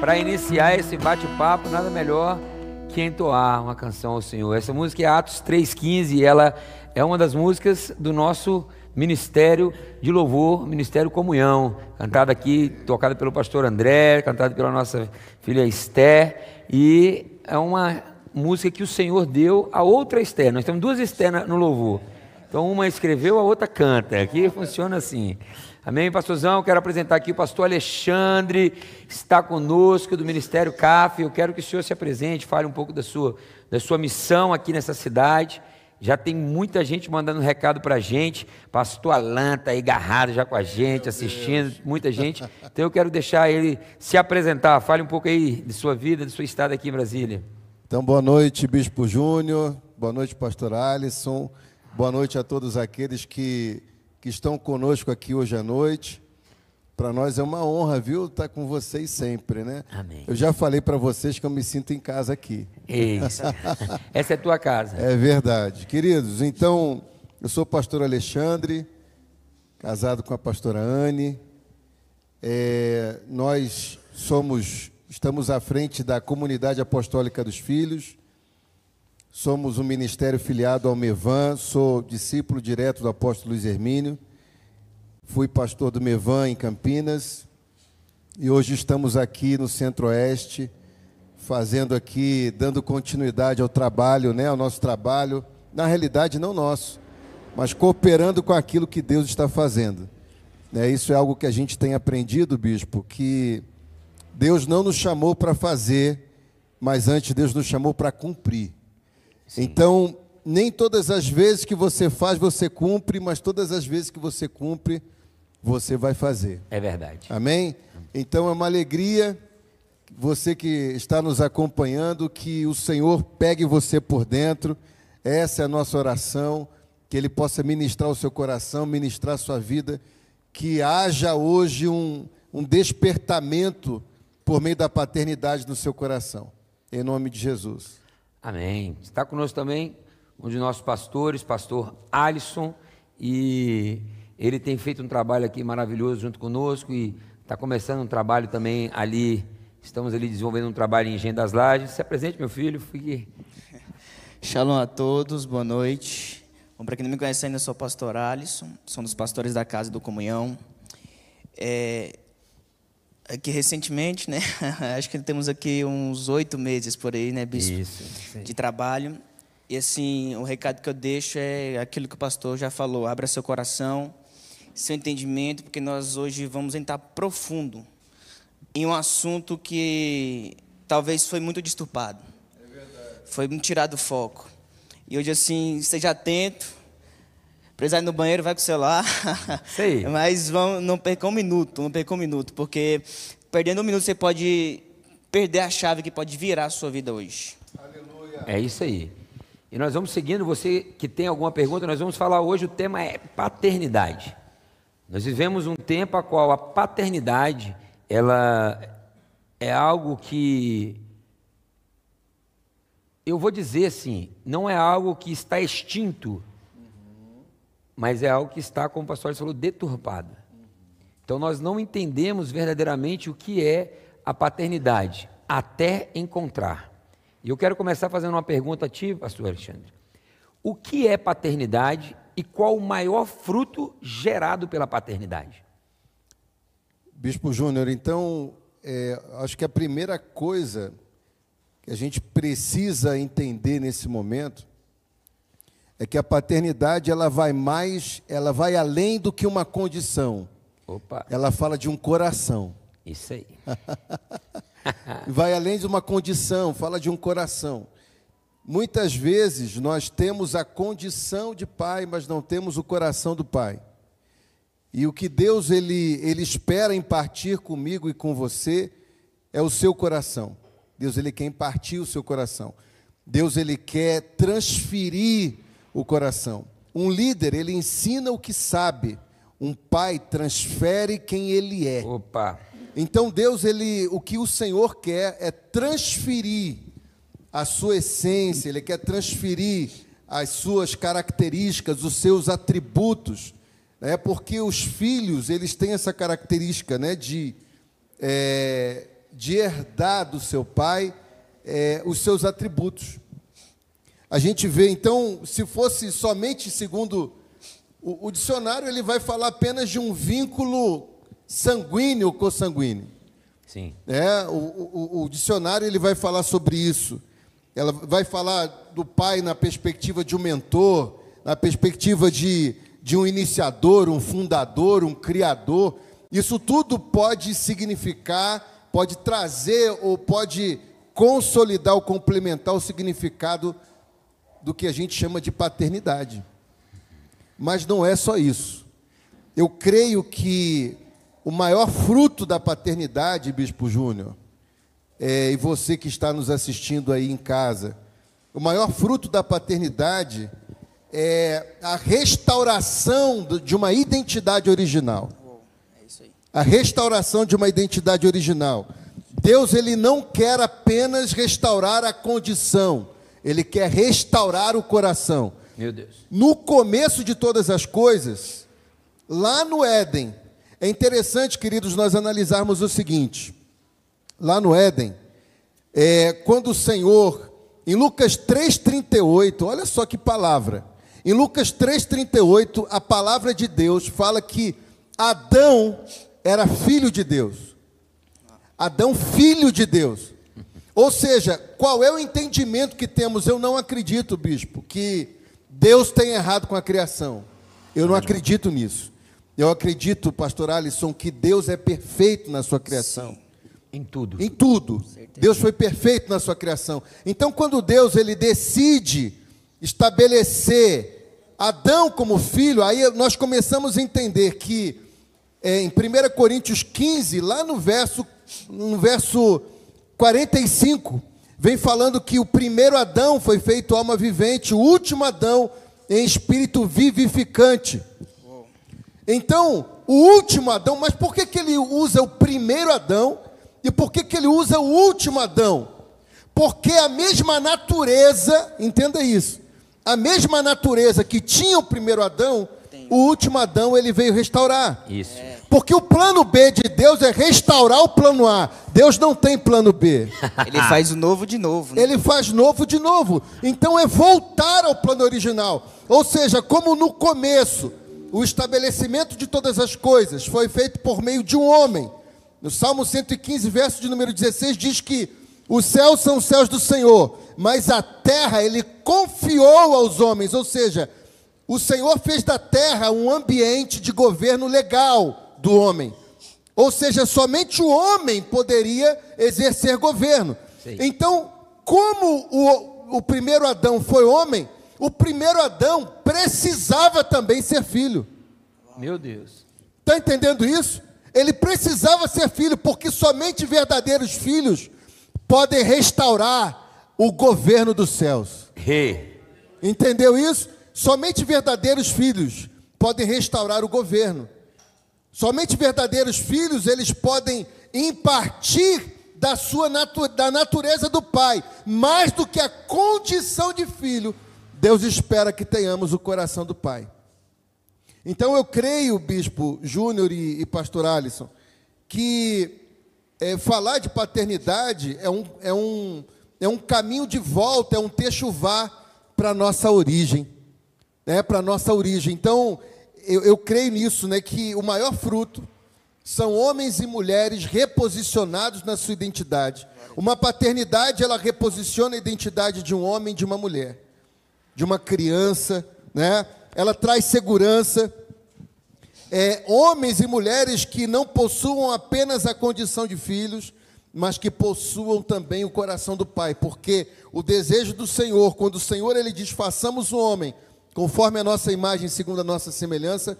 Para iniciar esse bate-papo, nada melhor que entoar uma canção ao Senhor. Essa música é Atos 3,15 e ela é uma das músicas do nosso Ministério de Louvor, Ministério Comunhão, cantada aqui, tocada pelo pastor André, cantada pela nossa filha Esther, e é uma música que o Senhor deu a outra Esther. Nós temos duas Esther no louvor. Então uma escreveu, a outra canta. Aqui funciona assim. Amém, pastorzão? Quero apresentar aqui o pastor Alexandre, está conosco do Ministério CAF. Eu quero que o senhor se apresente, fale um pouco da sua, da sua missão aqui nessa cidade. Já tem muita gente mandando recado para a gente. Pastor Alan está aí agarrado já com a gente, assistindo, muita gente. Então eu quero deixar ele se apresentar. Fale um pouco aí de sua vida, de sua estada aqui em Brasília. Então, boa noite, Bispo Júnior. Boa noite, Pastor Alisson. Boa noite a todos aqueles que que estão conosco aqui hoje à noite. Para nós é uma honra, viu, estar com vocês sempre, né? Amém. Eu já falei para vocês que eu me sinto em casa aqui. Isso. Essa é a tua casa. É verdade. Queridos, então, eu sou o pastor Alexandre, casado com a pastora Anne. É, nós somos, estamos à frente da comunidade apostólica dos filhos. Somos um ministério filiado ao Mevan, sou discípulo direto do apóstolo Luiz Hermínio, fui pastor do Mevan em Campinas e hoje estamos aqui no Centro-Oeste, fazendo aqui, dando continuidade ao trabalho, né, ao nosso trabalho, na realidade não nosso, mas cooperando com aquilo que Deus está fazendo. É, isso é algo que a gente tem aprendido, bispo, que Deus não nos chamou para fazer, mas antes Deus nos chamou para cumprir. Sim. Então, nem todas as vezes que você faz, você cumpre, mas todas as vezes que você cumpre, você vai fazer. É verdade. Amém? Então é uma alegria você que está nos acompanhando, que o Senhor pegue você por dentro. Essa é a nossa oração, que Ele possa ministrar o seu coração, ministrar a sua vida, que haja hoje um, um despertamento por meio da paternidade no seu coração. Em nome de Jesus. Amém. Está conosco também um de nossos pastores, pastor Alisson, e ele tem feito um trabalho aqui maravilhoso junto conosco e está começando um trabalho também ali. Estamos ali desenvolvendo um trabalho em Engenho das Lajes. Se apresente, meu filho. Fique. Shalom a todos, boa noite. Bom, para quem não me conhece ainda, eu sou o pastor Alisson, sou um dos pastores da Casa do Comunhão. É, aqui recentemente, né? Acho que temos aqui uns oito meses por aí, né, bispo? Isso, de trabalho. E assim, o recado que eu deixo é aquilo que o pastor já falou: abra seu coração, seu entendimento, porque nós hoje vamos entrar profundo em um assunto que talvez foi muito disturbado. É verdade. Foi muito tirado do foco. E hoje, assim, esteja atento. Precisar ir no banheiro, vai com o celular. Sei. Mas vamos, não perca um minuto, não perca um minuto, porque perdendo um minuto você pode perder a chave que pode virar a sua vida hoje. Aleluia. É isso aí. E nós vamos seguindo, você que tem alguma pergunta, nós vamos falar hoje, o tema é paternidade. Nós vivemos um tempo a qual a paternidade, ela é algo que eu vou dizer assim, não é algo que está extinto mas é algo que está, como o pastor falou, deturpado. Então nós não entendemos verdadeiramente o que é a paternidade, até encontrar. E eu quero começar fazendo uma pergunta a ti, pastor Alexandre. O que é paternidade e qual o maior fruto gerado pela paternidade? Bispo Júnior, então, é, acho que a primeira coisa que a gente precisa entender nesse momento é que a paternidade ela vai mais, ela vai além do que uma condição. Opa. Ela fala de um coração. Isso aí. vai além de uma condição, fala de um coração. Muitas vezes nós temos a condição de pai, mas não temos o coração do pai. E o que Deus ele, ele espera impartir comigo e com você é o seu coração. Deus ele quer impartir o seu coração. Deus ele quer transferir o coração. Um líder, ele ensina o que sabe. Um pai transfere quem ele é. Opa. Então Deus, ele, o que o Senhor quer é transferir a sua essência, ele quer transferir as suas características, os seus atributos, né? Porque os filhos, eles têm essa característica, né, de é, de herdar do seu pai é, os seus atributos. A gente vê, então, se fosse somente segundo o, o dicionário, ele vai falar apenas de um vínculo sanguíneo ou consanguíneo. Sim. É, o, o, o, dicionário ele vai falar sobre isso. Ela vai falar do pai na perspectiva de um mentor, na perspectiva de, de um iniciador, um fundador, um criador. Isso tudo pode significar, pode trazer ou pode consolidar ou complementar o significado do que a gente chama de paternidade. Mas não é só isso. Eu creio que o maior fruto da paternidade, Bispo Júnior, é, e você que está nos assistindo aí em casa, o maior fruto da paternidade é a restauração de uma identidade original. A restauração de uma identidade original. Deus ele não quer apenas restaurar a condição, ele quer restaurar o coração. Meu Deus. No começo de todas as coisas, lá no Éden, é interessante, queridos, nós analisarmos o seguinte: lá no Éden, é, quando o Senhor, em Lucas 3,38, olha só que palavra, em Lucas 3,38, a palavra de Deus fala que Adão era filho de Deus. Adão, filho de Deus. Ou seja, qual é o entendimento que temos? Eu não acredito, bispo, que Deus tem errado com a criação. Eu não acredito nisso. Eu acredito, pastor Alisson, que Deus é perfeito na sua criação. Sim. Em tudo. Em tudo. Deus foi perfeito na sua criação. Então, quando Deus ele decide estabelecer Adão como filho, aí nós começamos a entender que é, em 1 Coríntios 15, lá no verso, no verso 45, vem falando que o primeiro Adão foi feito alma vivente, o último Adão em espírito vivificante. Então, o último Adão, mas por que, que ele usa o primeiro Adão e por que, que ele usa o último Adão? Porque a mesma natureza, entenda isso, a mesma natureza que tinha o primeiro Adão, o último Adão ele veio restaurar. Isso. É. Porque o plano B de Deus é restaurar o plano A. Deus não tem plano B. Ele faz o novo de novo. Né? Ele faz novo de novo. Então é voltar ao plano original. Ou seja, como no começo, o estabelecimento de todas as coisas foi feito por meio de um homem. No Salmo 115, verso de número 16, diz que os céus são os céus do Senhor, mas a terra ele confiou aos homens. Ou seja, o Senhor fez da terra um ambiente de governo legal do homem. Ou seja, somente o homem poderia exercer governo. Sim. Então, como o, o primeiro Adão foi homem, o primeiro Adão precisava também ser filho. Meu Deus. Está entendendo isso? Ele precisava ser filho, porque somente verdadeiros filhos podem restaurar o governo dos céus. Hey. Entendeu isso? Somente verdadeiros filhos podem restaurar o governo. Somente verdadeiros filhos, eles podem impartir da sua natu da natureza do pai, mais do que a condição de filho. Deus espera que tenhamos o coração do pai. Então eu creio, bispo Júnior e, e pastor Alisson, que é, falar de paternidade é um, é, um, é um caminho de volta, é um techuvá para a nossa origem. Né, para a nossa origem. Então, eu, eu creio nisso, né, que o maior fruto são homens e mulheres reposicionados na sua identidade. Uma paternidade, ela reposiciona a identidade de um homem e de uma mulher, de uma criança, né? Ela traz segurança. É, homens e mulheres que não possuam apenas a condição de filhos, mas que possuam também o coração do Pai, porque o desejo do Senhor, quando o Senhor ele diz: façamos o homem conforme a nossa imagem, segundo a nossa semelhança.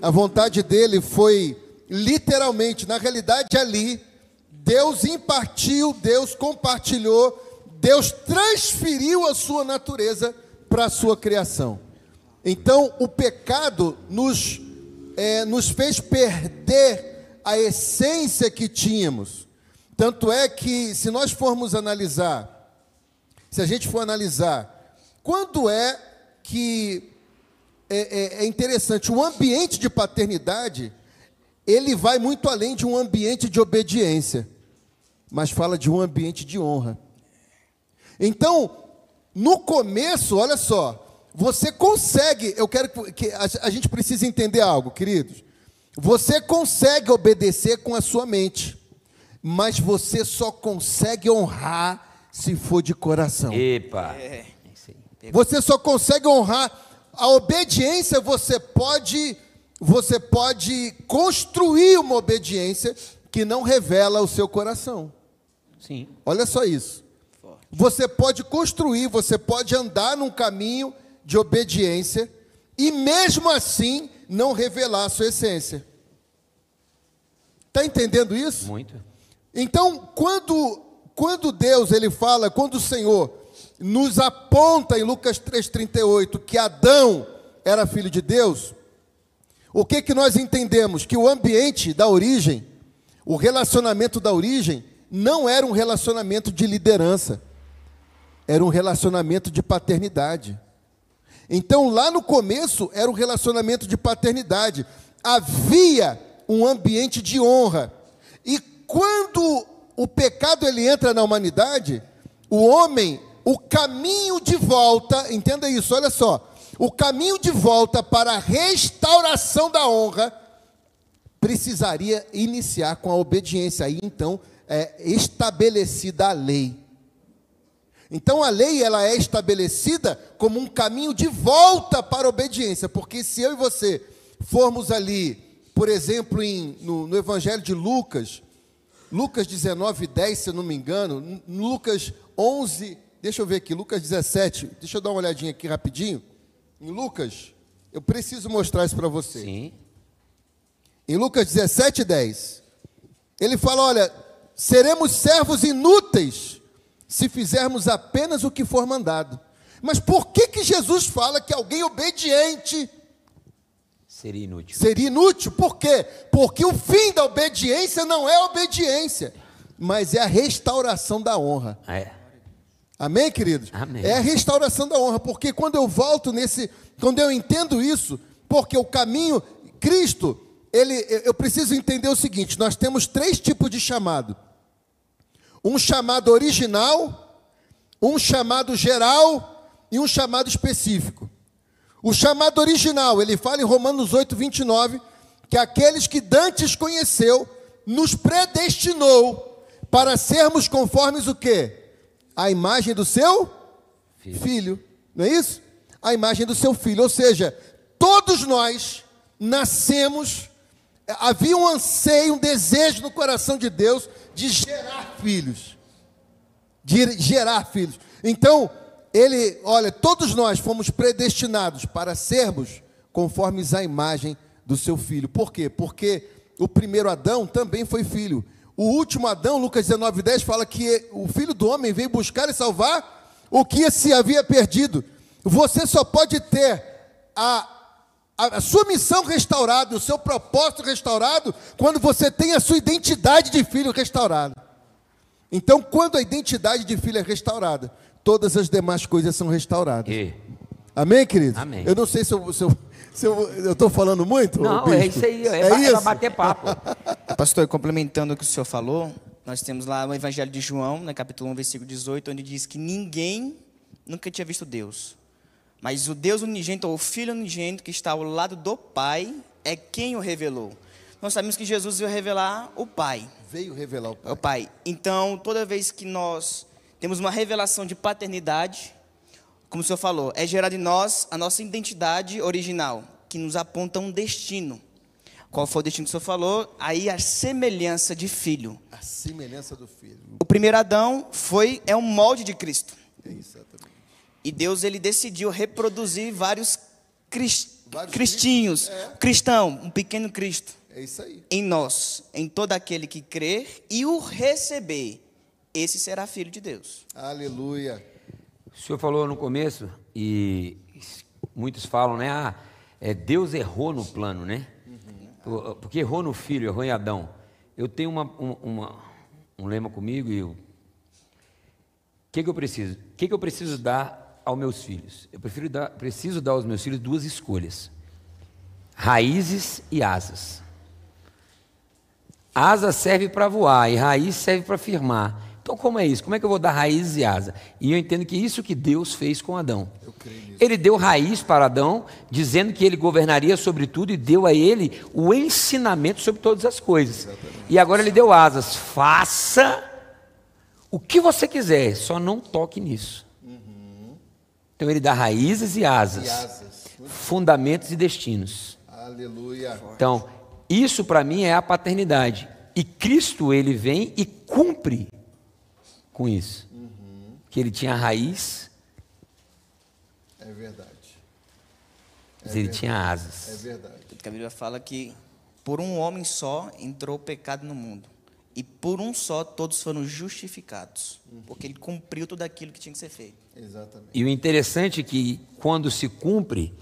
A vontade dele foi literalmente, na realidade, ali, Deus impartiu, Deus compartilhou, Deus transferiu a sua natureza para a sua criação. Então, o pecado nos, é, nos fez perder a essência que tínhamos. Tanto é que, se nós formos analisar, se a gente for analisar, quando é que é, é, é interessante, o ambiente de paternidade, ele vai muito além de um ambiente de obediência, mas fala de um ambiente de honra. Então, no começo, olha só, você consegue, eu quero que a, a gente precisa entender algo, queridos. Você consegue obedecer com a sua mente, mas você só consegue honrar se for de coração. Epa. É. Você só consegue honrar a obediência, você pode você pode construir uma obediência que não revela o seu coração. Sim. Olha só isso. Você pode construir, você pode andar num caminho de obediência e mesmo assim não revelar a sua essência. Está entendendo isso? Muito. Então, quando, quando Deus ele fala, quando o Senhor nos aponta em Lucas 3,38 que Adão era filho de Deus, o que, que nós entendemos? Que o ambiente da origem, o relacionamento da origem, não era um relacionamento de liderança, era um relacionamento de paternidade. Então, lá no começo, era um relacionamento de paternidade. Havia um ambiente de honra. E quando o pecado ele entra na humanidade, o homem, o caminho de volta, entenda isso, olha só, o caminho de volta para a restauração da honra precisaria iniciar com a obediência. Aí então é estabelecida a lei. Então a lei ela é estabelecida como um caminho de volta para a obediência, porque se eu e você formos ali, por exemplo, em, no, no Evangelho de Lucas, Lucas 19, 10, se eu não me engano, Lucas 11, deixa eu ver aqui, Lucas 17, deixa eu dar uma olhadinha aqui rapidinho. Em Lucas, eu preciso mostrar isso para você. Sim. Em Lucas 17, 10, ele fala: Olha, seremos servos inúteis se fizermos apenas o que for mandado. Mas por que, que Jesus fala que alguém obediente Seria inútil. seria inútil? Por quê? Porque o fim da obediência não é obediência, mas é a restauração da honra. É. Amém, queridos? Amém. É a restauração da honra, porque quando eu volto nesse, quando eu entendo isso, porque o caminho, Cristo, ele, eu preciso entender o seguinte: nós temos três tipos de chamado: um chamado original, um chamado geral e um chamado específico. O chamado original, ele fala em Romanos 8, 29, que aqueles que Dantes conheceu, nos predestinou para sermos conformes o quê? A imagem do seu Filho. filho. Não é isso? A imagem do seu filho. Ou seja, todos nós nascemos, havia um anseio, um desejo no coração de Deus de gerar filhos. De gerar filhos. Então, ele, olha, todos nós fomos predestinados para sermos conformes à imagem do seu filho. Por quê? Porque o primeiro Adão também foi filho. O último Adão, Lucas 19, 10, fala que o filho do homem veio buscar e salvar o que se havia perdido. Você só pode ter a, a, a sua missão restaurada, o seu propósito restaurado, quando você tem a sua identidade de filho restaurada. Então, quando a identidade de filho é restaurada, todas as demais coisas são restauradas. E. Amém, querido? Amém. Eu não sei se eu se eu, eu estou falando muito. Não, bispo? é isso aí. É, É é isso? bater papo. Pastor, complementando o que o senhor falou, nós temos lá o Evangelho de João, no capítulo 1, versículo 18, onde diz que ninguém nunca tinha visto Deus. Mas o Deus unigênito, ou o Filho unigênito que está ao lado do Pai, é quem o revelou. Nós sabemos que Jesus veio revelar o Pai. Veio revelar o É o Pai. Então, toda vez que nós temos uma revelação de paternidade, como o senhor falou, é gerada em nós a nossa identidade original, que nos aponta um destino. Qual foi o destino que o senhor falou? Aí a semelhança de filho. A semelhança do filho. O primeiro Adão foi é um molde de Cristo. É exatamente. E Deus ele decidiu reproduzir vários, cris- Vários cristinhos, é. cristão, um pequeno Cristo É isso aí. em nós, em todo aquele que crer e o receber. Esse será filho de Deus. Aleluia. O senhor falou no começo, e muitos falam, né? Ah, é, Deus errou no plano, né? Por- Porque errou no filho, errou em Adão. Eu tenho uma, um- uma- um lema comigo e eu. O que, que eu preciso? O que, que eu preciso dar aos meus filhos? Eu prefiro dar, preciso dar aos meus filhos duas escolhas: raízes e asas. asa serve para voar e raiz serve para firmar. Então, como é isso? Como é que eu vou dar raiz e asa? E eu entendo que isso que Deus fez com Adão. Ele deu raiz para Adão, dizendo que ele governaria sobre tudo e deu a ele o ensinamento sobre todas as coisas. E agora ele deu asas. Faça o que você quiser, só não toque nisso. Então ele dá raízes e asas, E asas. fundamentos e destinos. Aleluia. Então, isso para mim é a paternidade. E Cristo, ele vem e cumpre com isso. Que ele tinha raiz, É verdade. mas ele tinha É asas. verdade. Porque a Bíblia fala que por um homem só entrou o pecado no mundo. E por um só todos foram justificados. Porque ele cumpriu tudo aquilo que tinha que ser feito. Exatamente. E o interessante é que quando se cumpre,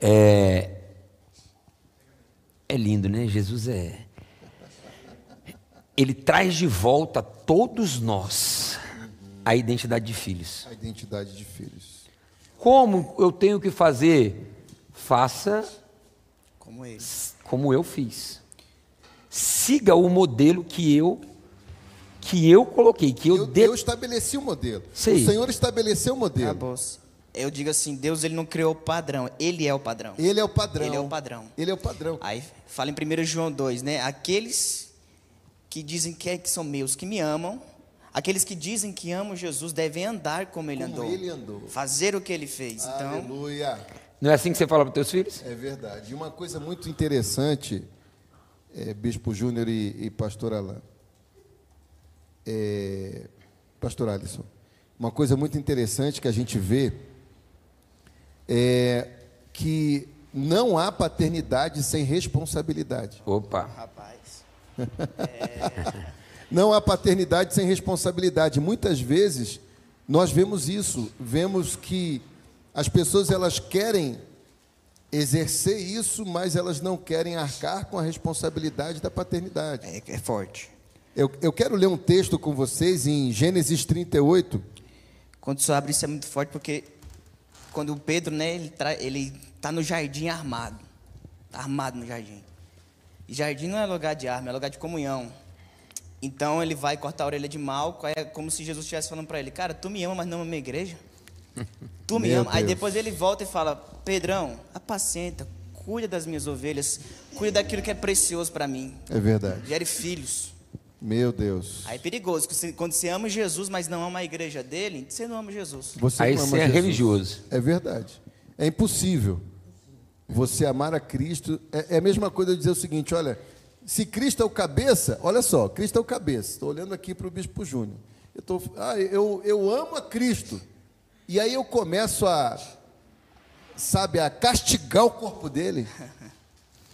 é, é lindo, né? Jesus é. Ele traz de volta todos nós a identidade de filhos. A identidade de filhos. Como eu tenho que fazer? Faça Como ele. como eu fiz. Siga o modelo que eu que eu coloquei, que eu, Eu, de... eu estabeleci o modelo. Sei. O Senhor estabeleceu o modelo. Acabou. Eu digo assim, Deus ele não criou o padrão, ele é o padrão. Ele é o padrão. Ele é o padrão. Ele é o padrão. Aí fala em 1 João 2, né? Aqueles que dizem que, é, que são meus, que me amam, aqueles que dizem que amam Jesus devem andar como ele Como andou. ele andou. Fazer o que ele fez. Então, Aleluia. Não é assim que você fala para os teus filhos? É verdade. E uma coisa muito interessante, é, Bispo Júnior e, e Pastor Alain, é, Pastor Alisson, uma coisa muito interessante que a gente vê é que não há paternidade sem responsabilidade. Opa. rapaz, Não há paternidade sem responsabilidade. Muitas vezes nós vemos isso, vemos que as pessoas elas querem exercer isso, mas elas não querem arcar com a responsabilidade da paternidade. é, é forte. Eu, eu quero ler um texto com vocês em Gênesis 38. Quando você abre isso é muito forte porque quando o Pedro, né, ele, tra... ele tá no jardim armado. Tá armado no jardim. E jardim não é lugar de arma, é lugar de comunhão. Então ele vai cortar a orelha de Malco, é como se Jesus estivesse falando para ele: Cara, tu me ama, mas não ama a minha igreja? Tu me Meu ama. Aí Deus. depois ele volta e fala: Pedrão, apacenta, cuida das minhas ovelhas, cuida daquilo que é precioso para mim. É verdade. Gere filhos. Meu Deus. Aí é perigoso, quando você ama Jesus, mas não ama a igreja dele, você não ama Jesus. Você Aí não ama você é Jesus. religioso. É verdade. É impossível você amar a Cristo. É, é a mesma coisa dizer o seguinte: olha, se Cristo é o cabeça, olha só, Cristo é o cabeça. Estou olhando aqui para o Bispo Júnior. Eu, tô, ah, eu, eu amo a Cristo. E aí eu começo a, sabe, a castigar o corpo dele.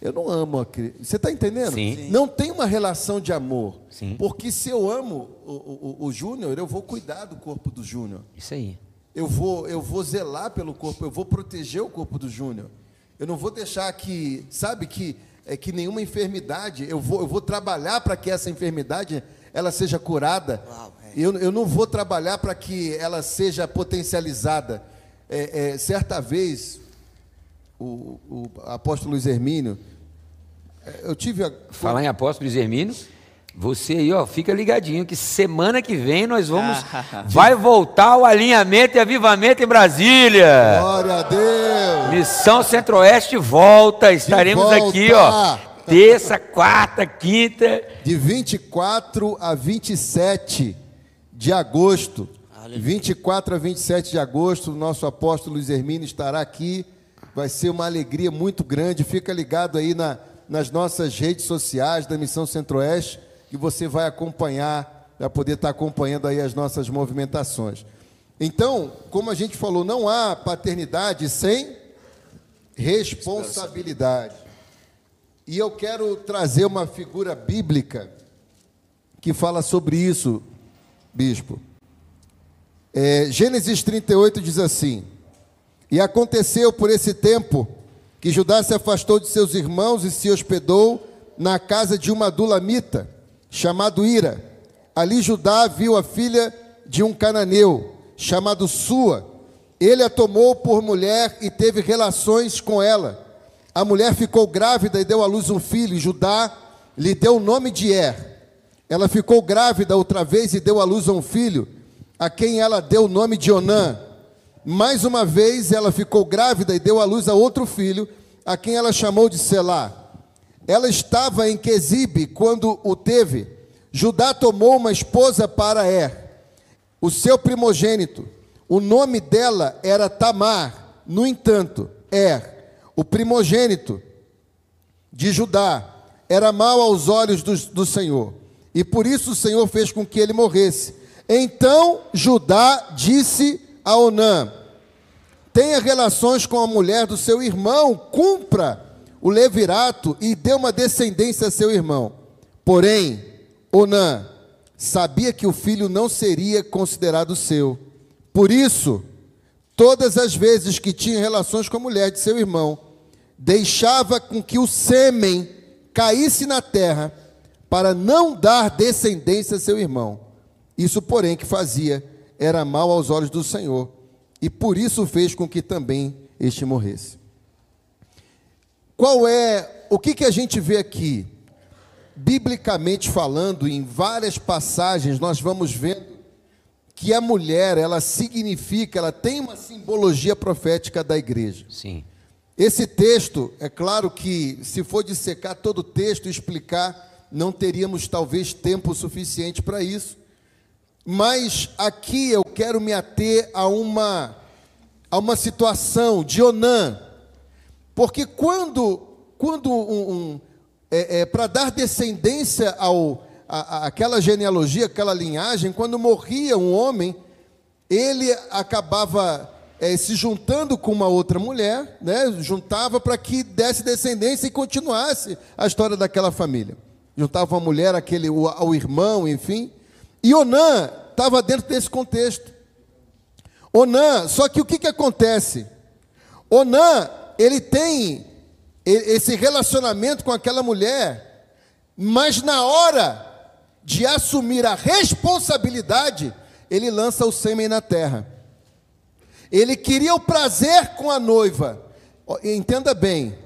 Eu não amo a Cristo. Você está entendendo? Sim. Não tem uma relação de amor. Sim. Porque se eu amo o, o, o Júnior, eu vou cuidar do corpo do Júnior. Isso aí. Eu vou, eu vou zelar pelo corpo, eu vou proteger o corpo do Júnior. Eu não vou deixar que, sabe, que, é, que nenhuma enfermidade, eu vou, eu vou trabalhar para que essa enfermidade ela seja curada. Uau, é. eu, eu não vou trabalhar para que ela seja potencializada. É, é, certa vez, o, o apóstolo Luiz Hermínio, é, eu tive a, Falar em apóstolo Luiz Hermínio, você aí, ó, fica ligadinho que semana que vem nós vamos. vai voltar o alinhamento e avivamento em Brasília. Glória a Deus! Missão Centro-Oeste volta. Estaremos volta. aqui, ó. Terça, quarta, quinta. De 24 a 27 de agosto. 24 a 27 de agosto, o nosso apóstolo Luiz Hermínio estará aqui. Vai ser uma alegria muito grande. Fica ligado aí na, nas nossas redes sociais da Missão Centro-Oeste, que você vai acompanhar, vai poder estar acompanhando aí as nossas movimentações. Então, como a gente falou, não há paternidade sem responsabilidade. E eu quero trazer uma figura bíblica que fala sobre isso, bispo. É, Gênesis 38 diz assim: E aconteceu por esse tempo que Judá se afastou de seus irmãos e se hospedou na casa de uma dulamita, chamado Ira. Ali Judá viu a filha de um cananeu, chamado Sua. Ele a tomou por mulher e teve relações com ela. A mulher ficou grávida e deu à luz um filho. Judá lhe deu o nome de Er. Ela ficou grávida outra vez e deu à luz um filho, a quem ela deu o nome de Onã. Mais uma vez ela ficou grávida e deu à luz a outro filho, a quem ela chamou de Selá. Ela estava em Quesibe quando o teve. Judá tomou uma esposa para Er, o seu primogênito. O nome dela era Tamar. No entanto, Er, o primogênito de Judá, era mau aos olhos do, do Senhor. E por isso o Senhor fez com que ele morresse. Então Judá disse a Onã: Tenha relações com a mulher do seu irmão, cumpra o levirato e dê uma descendência a seu irmão. Porém, Onã sabia que o filho não seria considerado seu. Por isso, todas as vezes que tinha relações com a mulher de seu irmão, deixava com que o sêmen caísse na terra para não dar descendência a seu irmão. Isso, porém, que fazia era mal aos olhos do Senhor, e por isso fez com que também este morresse. Qual é o que, que a gente vê aqui? Biblicamente falando, em várias passagens, nós vamos vendo que a mulher, ela significa, ela tem uma simbologia profética da igreja. Sim. Esse texto, é claro que se for dissecar todo o texto e explicar, não teríamos talvez tempo suficiente para isso. Mas aqui eu quero me ater a uma a uma situação de Onã, porque quando quando um, um é, é, para dar descendência ao a, a, aquela genealogia, aquela linhagem, quando morria um homem, ele acabava é, se juntando com uma outra mulher, né, juntava para que desse descendência e continuasse a história daquela família. Juntava uma mulher, aquele, o, o irmão, enfim. E Onã estava dentro desse contexto. Onã, só que o que, que acontece? Onã, ele tem esse relacionamento com aquela mulher, mas na hora de assumir a responsabilidade, ele lança o sêmen na terra. Ele queria o prazer com a noiva. Entenda bem.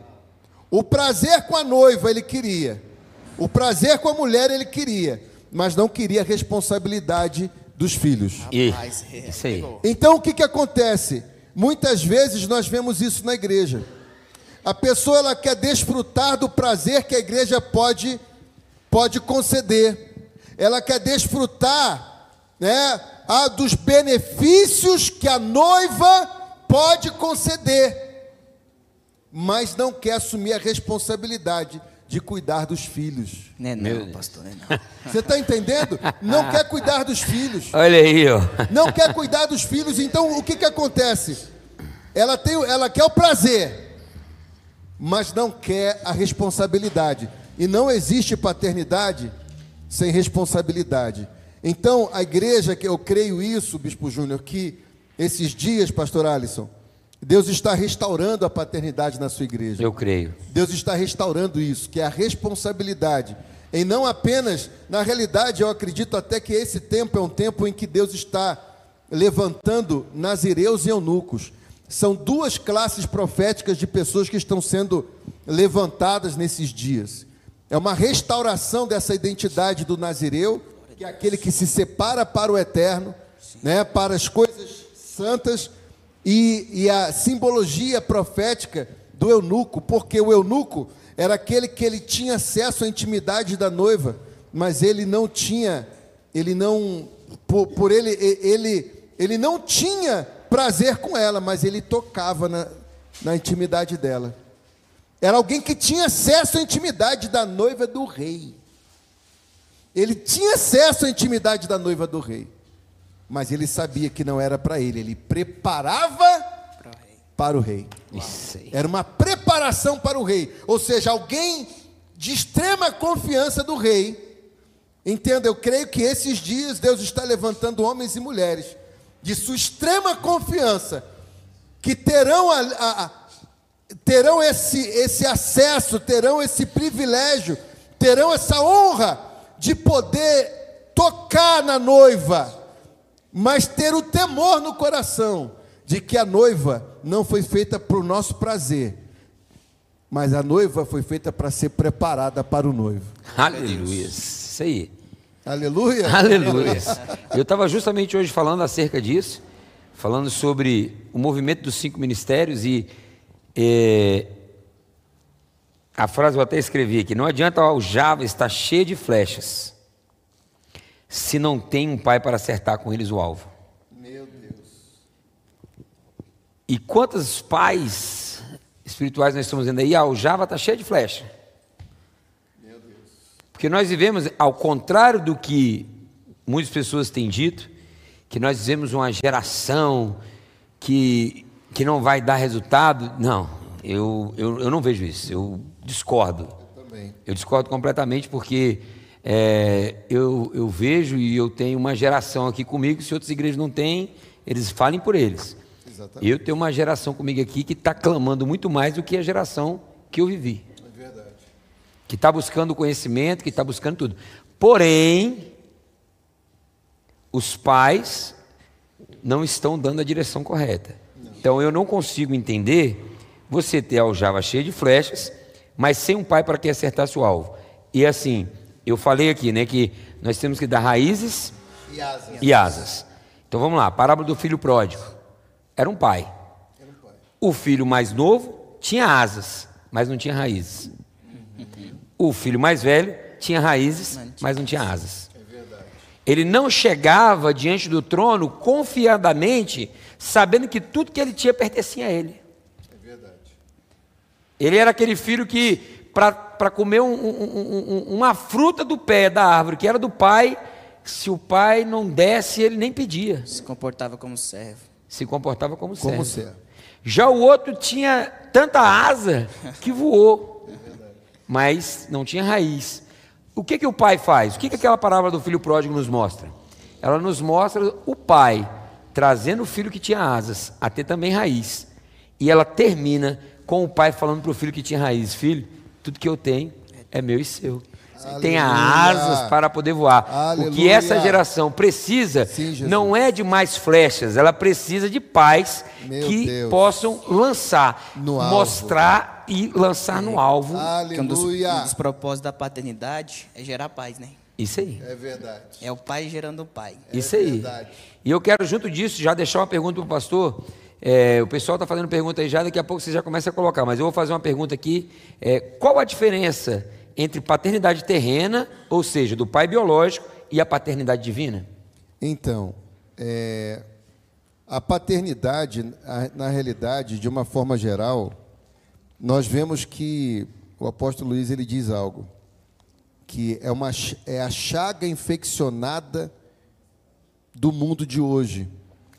O prazer com a noiva ele queria. O prazer com a mulher ele queria, mas não queria a responsabilidade dos filhos. Isso aí. Então o que, que acontece? Muitas vezes nós vemos isso na igreja. A pessoa ela quer desfrutar do prazer que a igreja pode pode conceder. Ela quer desfrutar, né, a dos benefícios que a noiva pode conceder, mas não quer assumir a responsabilidade de cuidar dos filhos. Não é não, pastor, não, é não. Você está entendendo? Não quer cuidar dos filhos. Olha aí, ó. Não quer cuidar dos filhos, então o que, que acontece? Ela, tem, ela quer o prazer, mas não quer a responsabilidade. E não existe paternidade sem responsabilidade. Então, a igreja, que eu creio isso, Bispo Júnior, que esses dias, pastor Alisson, Deus está restaurando a paternidade na sua igreja. Eu creio. Deus está restaurando isso, que é a responsabilidade. E não apenas, na realidade, eu acredito até que esse tempo é um tempo em que Deus está levantando nazireus e eunucos. São duas classes proféticas de pessoas que estão sendo levantadas nesses dias. É uma restauração dessa identidade do nazireu que é aquele que se separa para o eterno, né, para as coisas santas, e, e a simbologia profética do eunuco, porque o eunuco era aquele que ele tinha acesso à intimidade da noiva, mas ele não tinha, ele não, por, por ele, ele, ele não tinha prazer com ela, mas ele tocava na, na intimidade dela. Era alguém que tinha acesso à intimidade da noiva do rei. Ele tinha acesso à intimidade da noiva do rei, mas ele sabia que não era para ele, ele preparava para o rei. Era uma preparação para o rei, ou seja, alguém de extrema confiança do rei. Entenda, eu creio que esses dias Deus está levantando homens e mulheres de sua extrema confiança, que terão, a, a, a, terão esse, esse acesso, terão esse privilégio, terão essa honra de poder tocar na noiva, mas ter o temor no coração de que a noiva não foi feita para o nosso prazer, mas a noiva foi feita para ser preparada para o noivo. Aleluia. Isso aí. Aleluia. Aleluia. Eu estava justamente hoje falando acerca disso, falando sobre o movimento dos cinco ministérios e é, a frase eu até escrevi aqui: não adianta o Java estar cheio de flechas se não tem um pai para acertar com eles o alvo. Meu Deus. E quantos pais espirituais nós estamos vendo aí? Ah, o Java está cheio de flecha. Meu Deus. Porque nós vivemos, ao contrário do que muitas pessoas têm dito, que nós vivemos uma geração que, que não vai dar resultado. Não, eu, eu, eu não vejo isso, eu discordo. Eu também. Eu discordo completamente porque é, eu, eu vejo e eu tenho uma geração aqui comigo, se outras igrejas não têm, eles falem por eles. Exatamente. Eu tenho uma geração comigo aqui que está clamando muito mais do que a geração que eu vivi. É verdade. Que está buscando conhecimento, que está buscando tudo. Porém, os pais não estão dando a direção correta. Então eu não consigo entender você ter a aljava cheia de flechas, mas sem um pai para que acertasse o alvo. E assim, eu falei aqui, né, que nós temos que dar raízes E asas. e asas. Então vamos lá, parábola do filho pródigo. Era um pai. Era um pai. O filho mais novo tinha asas, mas não tinha raízes. O filho mais velho tinha raízes, mas não tinha asas. É verdade. Ele não chegava diante do trono confiadamente, sabendo que tudo que ele tinha pertencia a ele. É verdade. Ele era aquele filho que, para comer um- um- um- uma fruta do pé da árvore, que era do pai, se o pai não desse, ele nem pedia. Se comportava como servo. Se comportava como servo. Como servo. Já o outro tinha tanta asa que voou, mas não tinha raiz. O que, que o pai faz? O que, que aquela parábola do filho pródigo nos mostra? Ela nos mostra o pai trazendo o filho que tinha asas a ter também raiz. E ela termina com o pai falando para o filho que tinha raiz: Filho, tudo que eu tenho é meu e seu. Tenha Aleluia. asas para poder voar. O que Aleluia. essa geração precisa Sim, não é de mais flechas, ela precisa de pais Meu que Deus. possam lançar, No alvo. mostrar e lançar no alvo. Que um dos, Aleluia. um dos propósitos da paternidade é gerar paz, né? Isso aí. É verdade. É o pai gerando o pai. Isso aí. verdade. E eu quero, junto disso, já deixar uma pergunta para o pastor. É, o pessoal está fazendo pergunta aí já, daqui a pouco você já começa a colocar, mas eu vou fazer uma pergunta aqui. É, qual a diferença entre paternidade terrena, ou seja, do pai biológico, e a paternidade divina? Então, é, a paternidade, na realidade, de uma forma geral, nós vemos que o apóstolo Luiz ele diz algo que é uma é a chaga infeccionada do mundo de hoje.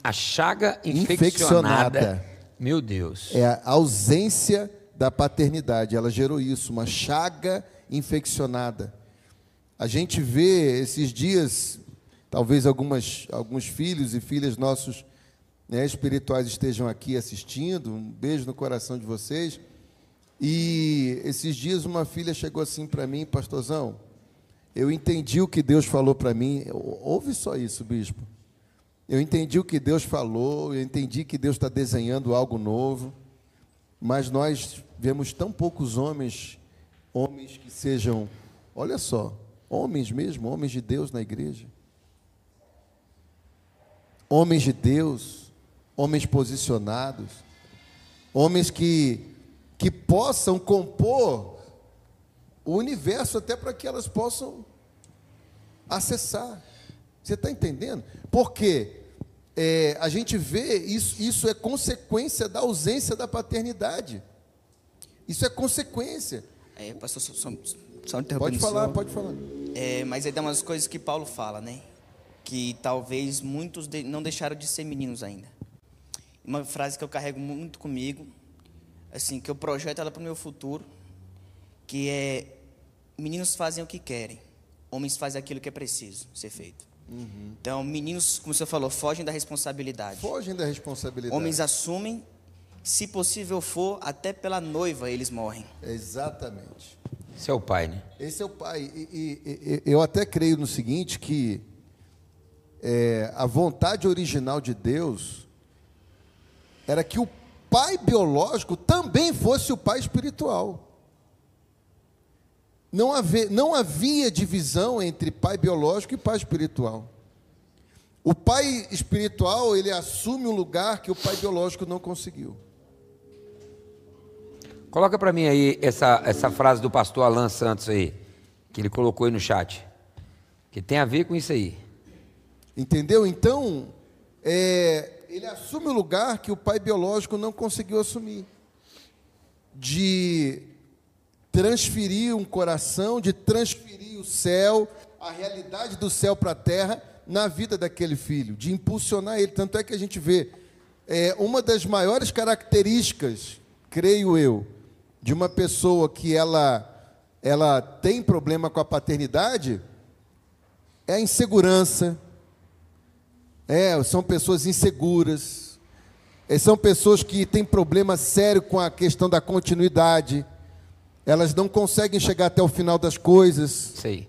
A chaga infeccionada. Infeccionada. Meu Deus. É a ausência da paternidade. Ela gerou isso, uma chaga infeccionada. A gente vê esses dias, talvez algumas, alguns filhos e filhas nossos né, espirituais estejam aqui assistindo. Um beijo no coração de vocês. E esses dias uma filha chegou assim para mim, pastorzão, eu entendi o que Deus falou para mim. Ouve só isso, bispo. Eu entendi o que Deus falou, eu entendi que Deus está desenhando algo novo, mas nós vemos tão poucos homens, homens que sejam, olha só, homens mesmo, homens de Deus na igreja. Homens de Deus, homens posicionados, homens que, que possam compor o universo até para que elas possam acessar. Você está entendendo? Porque é, a gente vê isso, isso é consequência da ausência da paternidade. Isso é consequência. É, pastor, só, só, só Pode falar, pode falar. É, mas aí tem umas coisas que Paulo fala, né? Que talvez muitos de- não deixaram de ser meninos ainda. Uma frase que eu carrego muito comigo, assim, que eu projeto ela para o meu futuro, que é: meninos fazem o que querem, homens fazem aquilo que é preciso ser feito. Então, meninos, como você falou, fogem da responsabilidade. Fogem da responsabilidade. Homens assumem, se possível for, até pela noiva eles morrem. Exatamente. Esse é o pai, né? Esse é o pai. E, e- e- eu até creio no seguinte que é, a vontade original de Deus era que o pai biológico também fosse o pai espiritual. Não havia, não havia divisão entre pai biológico e pai espiritual. O pai espiritual, ele assume um lugar que o pai biológico não conseguiu. Coloca para mim aí essa, essa frase do pastor Alan Santos aí, que ele colocou aí no chat, que tem a ver com isso aí. Entendeu? Então, é, ele assume o lugar que o pai biológico não conseguiu assumir. De transferir um coração, de transferir o céu, a realidade do céu para a terra, na vida daquele filho, de impulsionar ele. Tanto é que a gente vê é, uma das maiores características, creio eu, de uma pessoa que ela, ela tem problema com a paternidade é a insegurança. É, são pessoas inseguras. É, são pessoas que têm problema sério com a questão da continuidade. Elas não conseguem chegar até o final das coisas. Sei.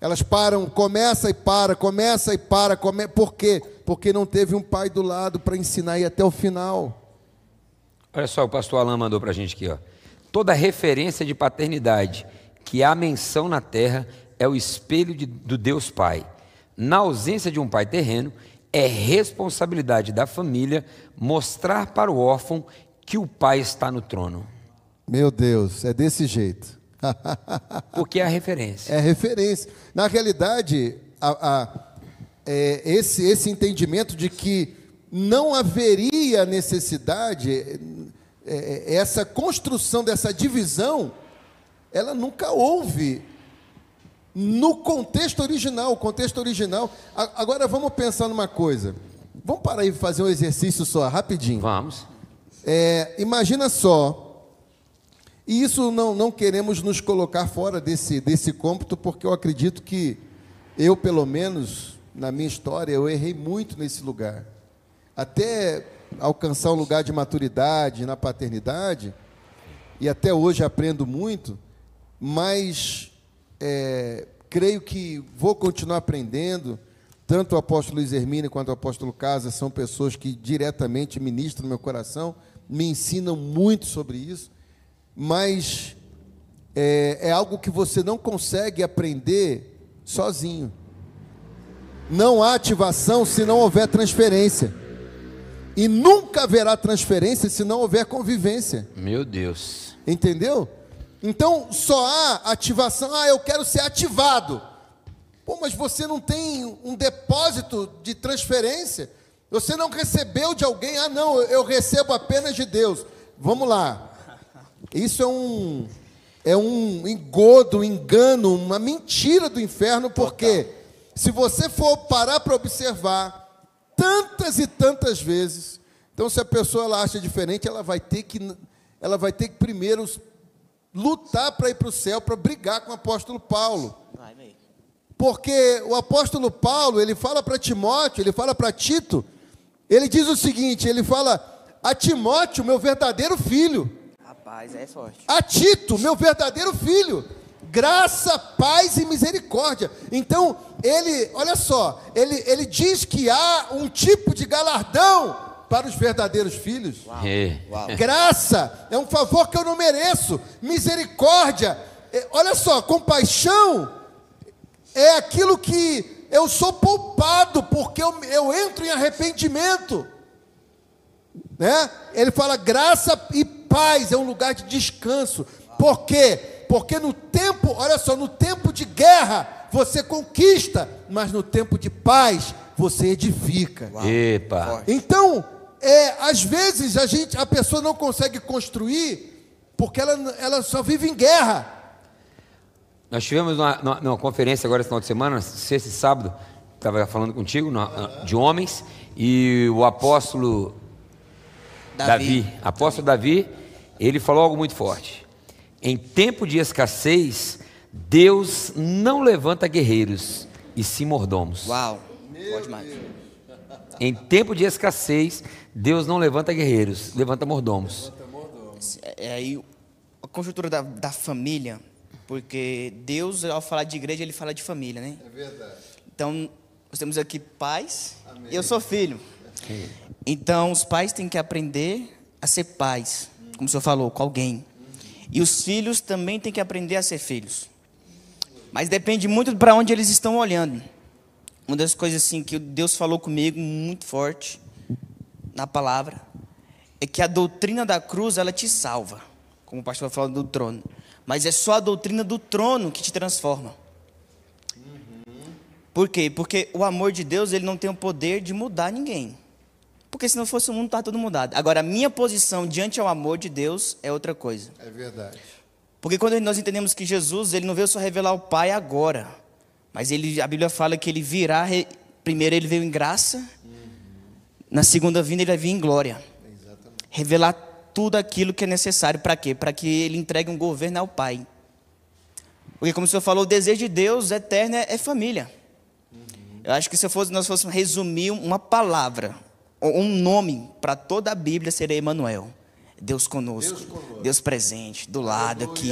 Elas param, começa e para, começa e para, come... por quê? Porque não teve um pai do lado para ensinar e até o final. Olha só, o pastor Alain mandou para a gente aqui, ó. Toda referência de paternidade que há menção na terra é o espelho de, do Deus Pai. Na ausência de um pai terreno, é responsabilidade da família mostrar para o órfão que o pai está no trono. Meu Deus, é desse jeito. Porque é a referência. É a referência. Na realidade, a, a, é, esse, esse entendimento de que não haveria necessidade, é, é, essa construção dessa divisão, ela nunca houve no contexto original. O contexto original. Agora vamos pensar numa coisa. Vamos parar e fazer um exercício só, rapidinho. Vamos. É, imagina só e isso não, não queremos nos colocar fora desse, desse cômputo, porque eu acredito que eu, pelo menos, na minha história, eu errei muito nesse lugar. Até alcançar um lugar de maturidade na paternidade, e até hoje aprendo muito, mas é, creio que vou continuar aprendendo. Tanto o apóstolo Luiz Hermínio quanto o apóstolo Casa são pessoas que diretamente ministram no meu coração, me ensinam muito sobre isso mas é, é algo que você não consegue aprender sozinho. Não há ativação se não houver transferência. E nunca haverá transferência se não houver convivência. Meu Deus. Entendeu? Então só há ativação. Ah, eu quero ser ativado. Pô, mas você não tem um depósito de transferência. Você não recebeu de alguém. Ah, não, eu recebo apenas de Deus. Vamos lá. Isso é um é um engodo, um engano, uma mentira do inferno, porque se você for parar para observar tantas e tantas vezes, então se a pessoa ela acha diferente, ela vai ter que ela vai ter que primeiro lutar para ir para o céu, para brigar com o apóstolo Paulo. Porque o apóstolo Paulo, ele fala para Timóteo, ele fala para Tito, ele diz o seguinte, ele fala a Timóteo, meu verdadeiro filho. Rapaz, é forte. A Tito, meu verdadeiro filho. Graça, paz e misericórdia. Então, ele, olha só, ele, ele diz que há um tipo de galardão para os verdadeiros filhos. Uau. É. Uau. Graça é um favor que eu não mereço. Misericórdia, é, olha só, compaixão é aquilo que eu sou poupado porque eu, eu entro em arrependimento. Né? Ele fala graça e paz, é um lugar de descanso. Por quê? Porque no tempo, olha só, no tempo de guerra você conquista, mas no tempo de paz você edifica. Uau. Epa. Então, é, às vezes a gente, a pessoa não consegue construir porque ela, ela só vive em guerra. Nós tivemos uma, numa conferência agora esse final de semana, sexta e sábado, estava falando contigo, de homens, e o apóstolo Davi. Davi, apóstolo Davi, ele falou algo muito forte. Em tempo de escassez, Deus não levanta guerreiros, e sim mordomos. Uau, pode mais. Em tempo de escassez, Deus não levanta guerreiros, levanta mordomos. É aí a conjuntura da, da família, porque Deus, ao falar de igreja, ele fala de família, né? É verdade. Então, nós temos aqui pais, Amém. eu sou filho. Então, os pais têm que aprender a ser pais, como o senhor falou, com alguém. E os filhos também têm que aprender a ser filhos. Mas depende muito para onde eles estão olhando. Uma das coisas assim que Deus falou comigo muito forte na palavra é que a doutrina da cruz ela te salva, como o pastor falou do trono. Mas é só a doutrina do trono que te transforma. Por quê? Porque o amor de Deus ele não tem o poder de mudar ninguém. Porque se não fosse o mundo, está tudo mudado. Agora, a minha posição diante ao amor de Deus é outra coisa. É verdade. Porque quando nós entendemos que Jesus, ele não veio só revelar o Pai agora, mas ele, a Bíblia fala que ele virá, primeiro ele veio em graça, na segunda vinda ele vai vir em glória. Revelar tudo aquilo que é necessário. Para quê? Para que ele entregue um governo ao Pai. Porque como o senhor falou, o desejo de Deus eterno é, é família. Eu acho que se fosse, nós fôssemos resumir uma palavra, um nome para toda a Bíblia seria Emmanuel. Deus conosco, Deus, conosco. Deus presente, do lado aqui.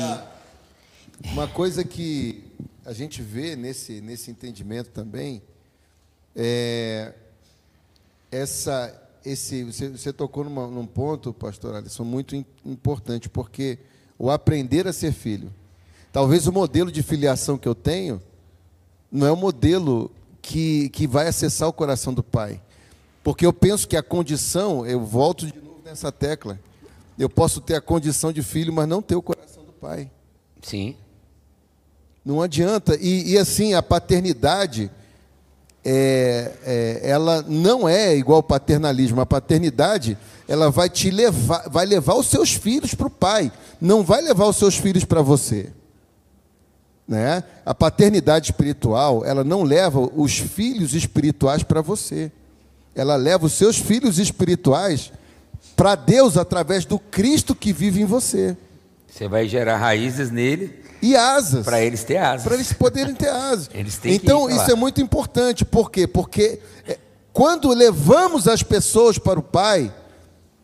Uma coisa que a gente vê nesse, nesse entendimento também é essa esse você, você tocou numa, num ponto, pastor Alisson, muito importante, porque o aprender a ser filho. Talvez o modelo de filiação que eu tenho não é o modelo que, que vai acessar o coração do pai. Porque eu penso que a condição, eu volto de novo nessa tecla, eu posso ter a condição de filho, mas não ter o coração do pai. Sim. Não adianta. E, e assim, a paternidade, é, é, ela não é igual ao paternalismo. A paternidade, ela vai te levar, vai levar os seus filhos para o pai, não vai levar os seus filhos para você. Né? A paternidade espiritual, ela não leva os filhos espirituais para você. Ela leva os seus filhos espirituais para Deus através do Cristo que vive em você. Você vai gerar raízes nele e asas. Para eles ter asas. Para eles poderem ter asas. então, isso é muito importante. Por quê? Porque é, quando levamos as pessoas para o Pai,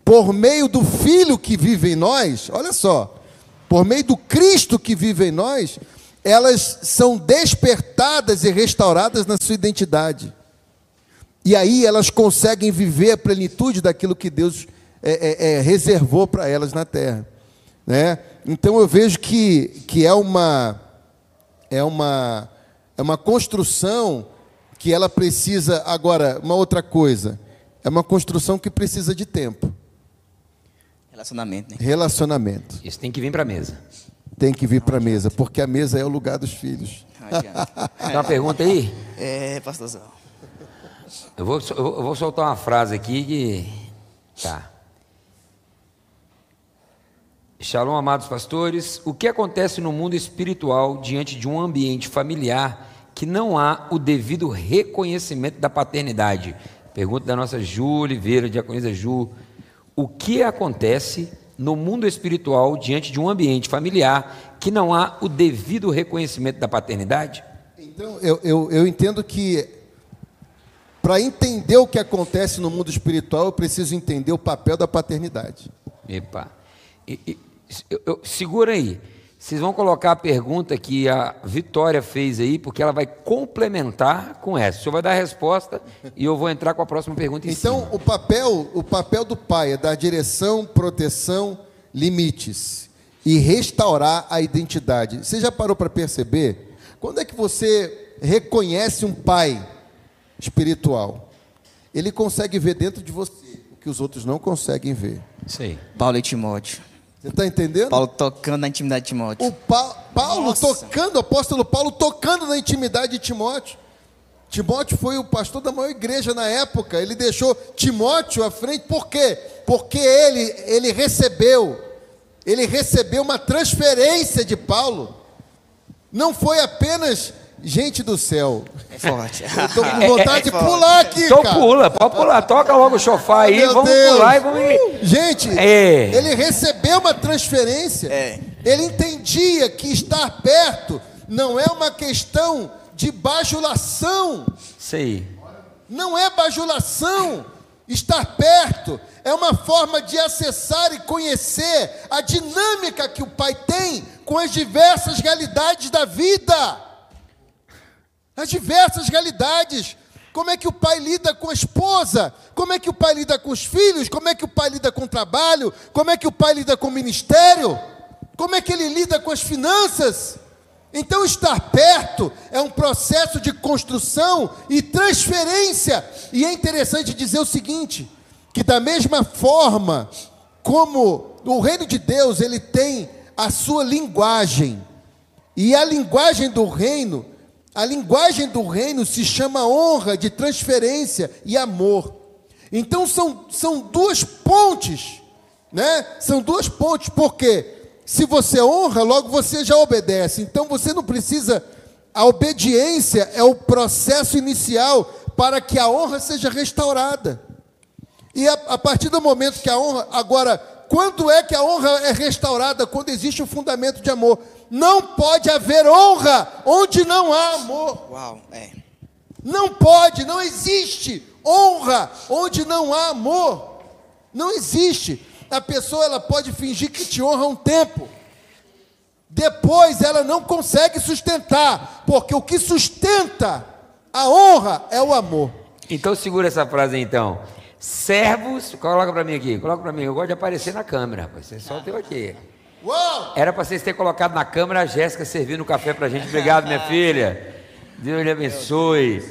por meio do Filho que vive em nós, olha só, por meio do Cristo que vive em nós, elas são despertadas e restauradas na sua identidade. E aí elas conseguem viver a plenitude daquilo que Deus é, é, é, reservou para elas na terra. Né? Então eu vejo que, que é, uma, é, uma, é uma construção que ela precisa. Agora, uma outra coisa, é uma construção que precisa de tempo. Relacionamento, né? Relacionamento. Isso tem que vir para a mesa tem que vir para a mesa, porque a mesa é o lugar dos filhos. Tem uma pergunta aí? É, pastorzão. Eu vou, eu vou soltar uma frase aqui que. Tá. Shalom, amados pastores. O que acontece no mundo espiritual diante de um ambiente familiar que não há o devido reconhecimento da paternidade? Pergunta da nossa Ju Oliveira, diaconisa Ju. O que acontece no mundo espiritual diante de um ambiente familiar que não há o devido reconhecimento da paternidade? Então, eu, eu, eu entendo que para entender o que acontece no mundo espiritual, eu preciso entender o papel da paternidade. Epa. E, e, eu, eu, segura aí. Vocês vão colocar a pergunta que a Vitória fez aí, porque ela vai complementar com essa. O senhor vai dar a resposta e eu vou entrar com a próxima pergunta em Então, cima. o papel, o papel do pai é dar direção, proteção, limites e restaurar a identidade. Você já parou para perceber? Quando é que você reconhece um pai espiritual? Ele consegue ver dentro de você o que os outros não conseguem ver. Sim. Paulo e Timóteo. Você está entendendo? Paulo tocando na intimidade de Timóteo. O pa Paulo Nossa. tocando, o apóstolo Paulo tocando na intimidade de Timóteo. Timóteo foi o pastor da maior igreja na época. Ele deixou Timóteo à frente, por quê? Porque ele, ele recebeu, ele recebeu uma transferência de Paulo. Não foi apenas Gente do céu. É forte. Eu tô com vontade é, é, de pular aqui, então cara. pula, pode pular. Toca logo o chofar aí, Meu vamos Deus. pular e vamos... Gente, é. ele recebeu uma transferência. É. Ele entendia que estar perto não é uma questão de bajulação. Sei. Não é bajulação. Estar perto é uma forma de acessar e conhecer a dinâmica que o Pai tem com as diversas realidades da vida as diversas realidades. Como é que o pai lida com a esposa? Como é que o pai lida com os filhos? Como é que o pai lida com o trabalho? Como é que o pai lida com o ministério? Como é que ele lida com as finanças? Então, estar perto é um processo de construção e transferência. E é interessante dizer o seguinte: que da mesma forma como o reino de Deus ele tem a sua linguagem, e a linguagem do reino, a linguagem do reino se chama honra de transferência e amor. Então são, são duas pontes, né? São duas pontes, porque se você honra, logo você já obedece. Então você não precisa. A obediência é o processo inicial para que a honra seja restaurada. E a, a partir do momento que a honra. Agora, quando é que a honra é restaurada? Quando existe o um fundamento de amor. Não pode haver honra onde não há amor. Uau, é. Não pode, não existe honra onde não há amor. Não existe. A pessoa ela pode fingir que te honra um tempo. Depois ela não consegue sustentar, porque o que sustenta a honra é o amor. Então segura essa frase então. Servos, coloca para mim aqui, coloca para mim. Eu gosto de aparecer na câmera, rapaz. Você só tem aqui. Uou! Era para vocês terem colocado na câmera a Jéssica servindo café para a gente. Obrigado, minha filha. Deus lhe abençoe.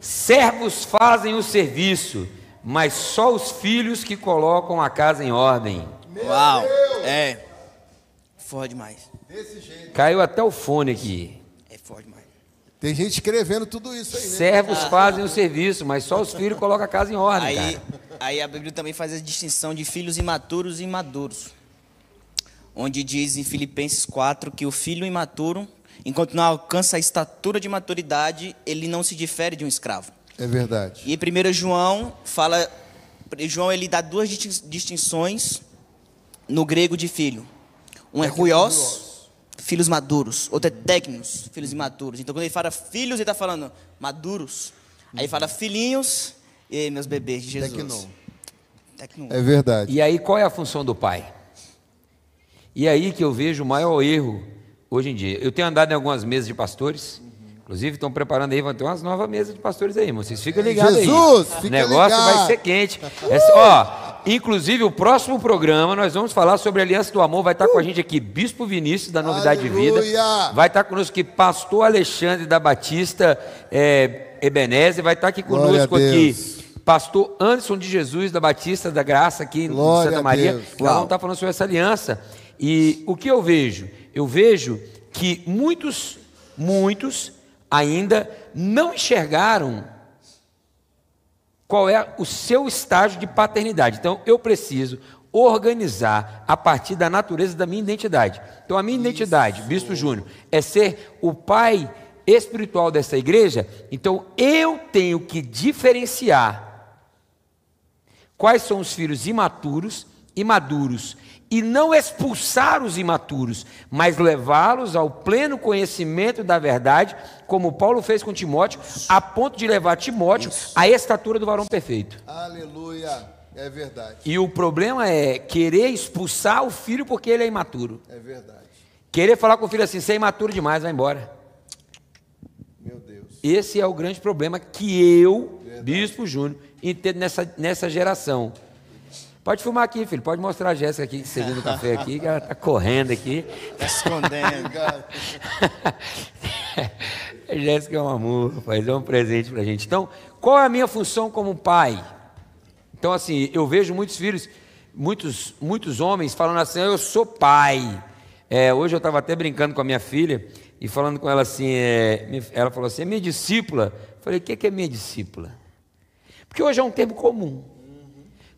Servos fazem o serviço mas só os filhos que colocam a casa em ordem. Uau, é. Forte demais. Desse jeito. Caiu até o fone aqui. É. Tem gente escrevendo tudo isso aí, né? Servos ah. fazem o serviço, mas só os filhos colocam a casa em ordem, aí, cara. Aí a Bíblia também faz a distinção de filhos imaturos e imaduros. Onde diz em Filipenses 4 que o filho imaturo, enquanto não alcança a estatura de maturidade, ele não se difere de um escravo. É verdade. E 1 João fala, João ele dá duas distinções no grego de filho. Um é ruios, filhos maduros. Outro é técnicos, filhos imaturos. Então quando ele fala filhos, ele está falando maduros. Aí ele fala filhinhos, e aí, meus bebês de Jesus. Tecno. Tecno. É verdade. E aí qual é a função do pai? E aí que eu vejo o maior erro hoje em dia. Eu tenho andado em algumas mesas de pastores Inclusive, estão preparando aí, vão ter umas novas mesas de pastores aí, irmão. Vocês ficam ligados Jesus, aí. o negócio ligado. vai ser quente. É, ó, inclusive, o próximo programa, nós vamos falar sobre a Aliança do Amor. Vai estar uh. com a gente aqui, Bispo Vinícius, da Novidade Aleluia. de Vida. Vai estar conosco aqui, Pastor Alexandre da Batista é, Ebenezer. Vai estar aqui conosco aqui. Pastor Anderson de Jesus da Batista da Graça aqui Glória em Santa Maria. Nós vamos estar falando sobre essa aliança. E o que eu vejo? Eu vejo que muitos, muitos ainda não enxergaram qual é o seu estágio de paternidade. Então, eu preciso organizar a partir da natureza da minha identidade. Então, a minha Isso. identidade, Bispo Júnior, é ser o pai espiritual dessa igreja. Então, eu tenho que diferenciar quais são os filhos imaturos e maduros e não expulsar os imaturos, mas levá-los ao pleno conhecimento da verdade, como Paulo fez com Timóteo, a ponto de levar Timóteo Isso. à estatura do varão perfeito. Aleluia. É verdade. E o problema é querer expulsar o filho porque ele é imaturo. É verdade. Querer falar com o filho assim, você é imaturo demais, vai embora. Meu Deus. Esse é o grande problema que eu, verdade. Bispo Júnior, entendo nessa, nessa geração. Pode filmar aqui, filho. Pode mostrar a Jéssica aqui servindo café aqui, que ela está correndo aqui. Está escondendo. a Jéssica é um amor, rapaz. É um presente para a gente. Então, qual é a minha função como pai? Então, assim, eu vejo muitos filhos, muitos, muitos homens falando assim, eu sou pai. É, hoje eu estava até brincando com a minha filha e falando com ela assim, é, ela falou assim, é minha discípula. Eu falei, o que é minha discípula? Porque hoje é um termo comum.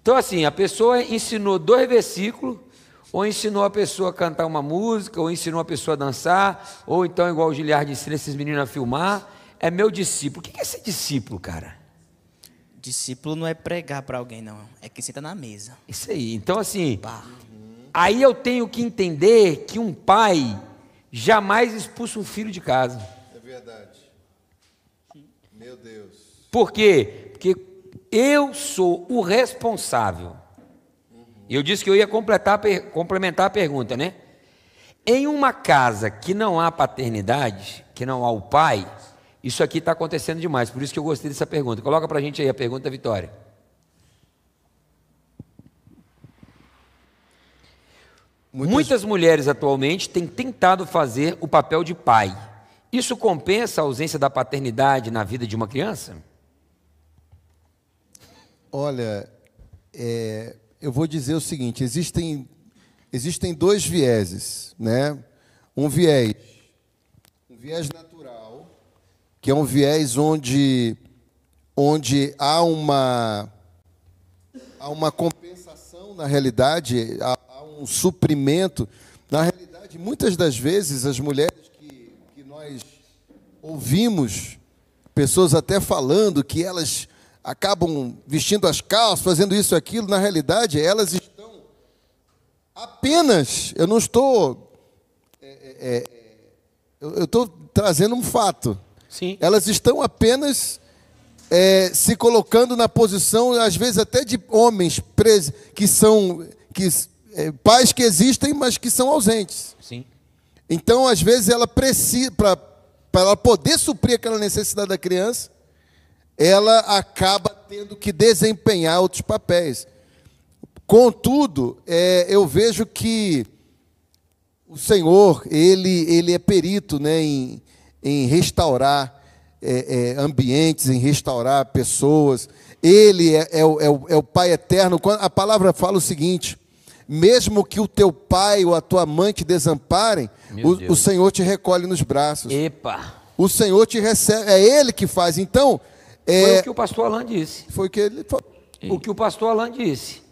Então, assim, a pessoa ensinou dois versículos, ou ensinou a pessoa a cantar uma música, ou ensinou a pessoa a dançar, ou então, igual o Giliard ensina esses meninos a filmar, é meu discípulo. O que é ser discípulo, cara? Discípulo não é pregar para alguém, não. É quem senta na mesa. Isso aí. Então, assim, aí eu tenho que entender que um pai jamais expulsa um filho de casa. É verdade. Meu Deus. Por quê? Porque eu sou o responsável. Eu disse que eu ia completar, complementar a pergunta, né? Em uma casa que não há paternidade, que não há o pai, Isso aqui está acontecendo demais, por isso que eu gostei dessa pergunta. Coloca para a gente aí a pergunta, Vitória. Muitas... Muitas mulheres atualmente têm tentado fazer o papel de pai. Isso compensa a ausência da paternidade na vida de uma criança? Olha, é, eu vou dizer o seguinte: existem, existem dois vieses, né? Um viés, um viés natural, que é um viés onde, onde há uma, há uma compensação na realidade, há, há um suprimento. Na realidade, muitas das vezes as mulheres que, que nós ouvimos, pessoas até falando que elas acabam vestindo as calças, fazendo isso e aquilo, na realidade elas estão apenas, eu não estou. É, é, é eu estou trazendo um fato. Sim. Elas estão apenas é, se colocando na posição, às vezes até de homens que são que, é, pais que existem, mas que são ausentes. Sim. Então, às vezes, ela precisa, para ela poder suprir aquela necessidade da criança, ela acaba tendo que desempenhar outros papéis. Contudo, é, eu vejo que o Senhor, ele, ele é perito né, em, em restaurar é, é, ambientes, em restaurar pessoas. Ele é, é, o, é, o, é o Pai eterno. A palavra fala o seguinte: mesmo que o teu pai ou a tua mãe te desamparem, o, o, Senhor te recolhe nos braços. Epa! O Senhor te recebe, é Ele que faz. Então, é, foi o que o pastor Alain disse. Foi o que ele O que o pastor Alain disse.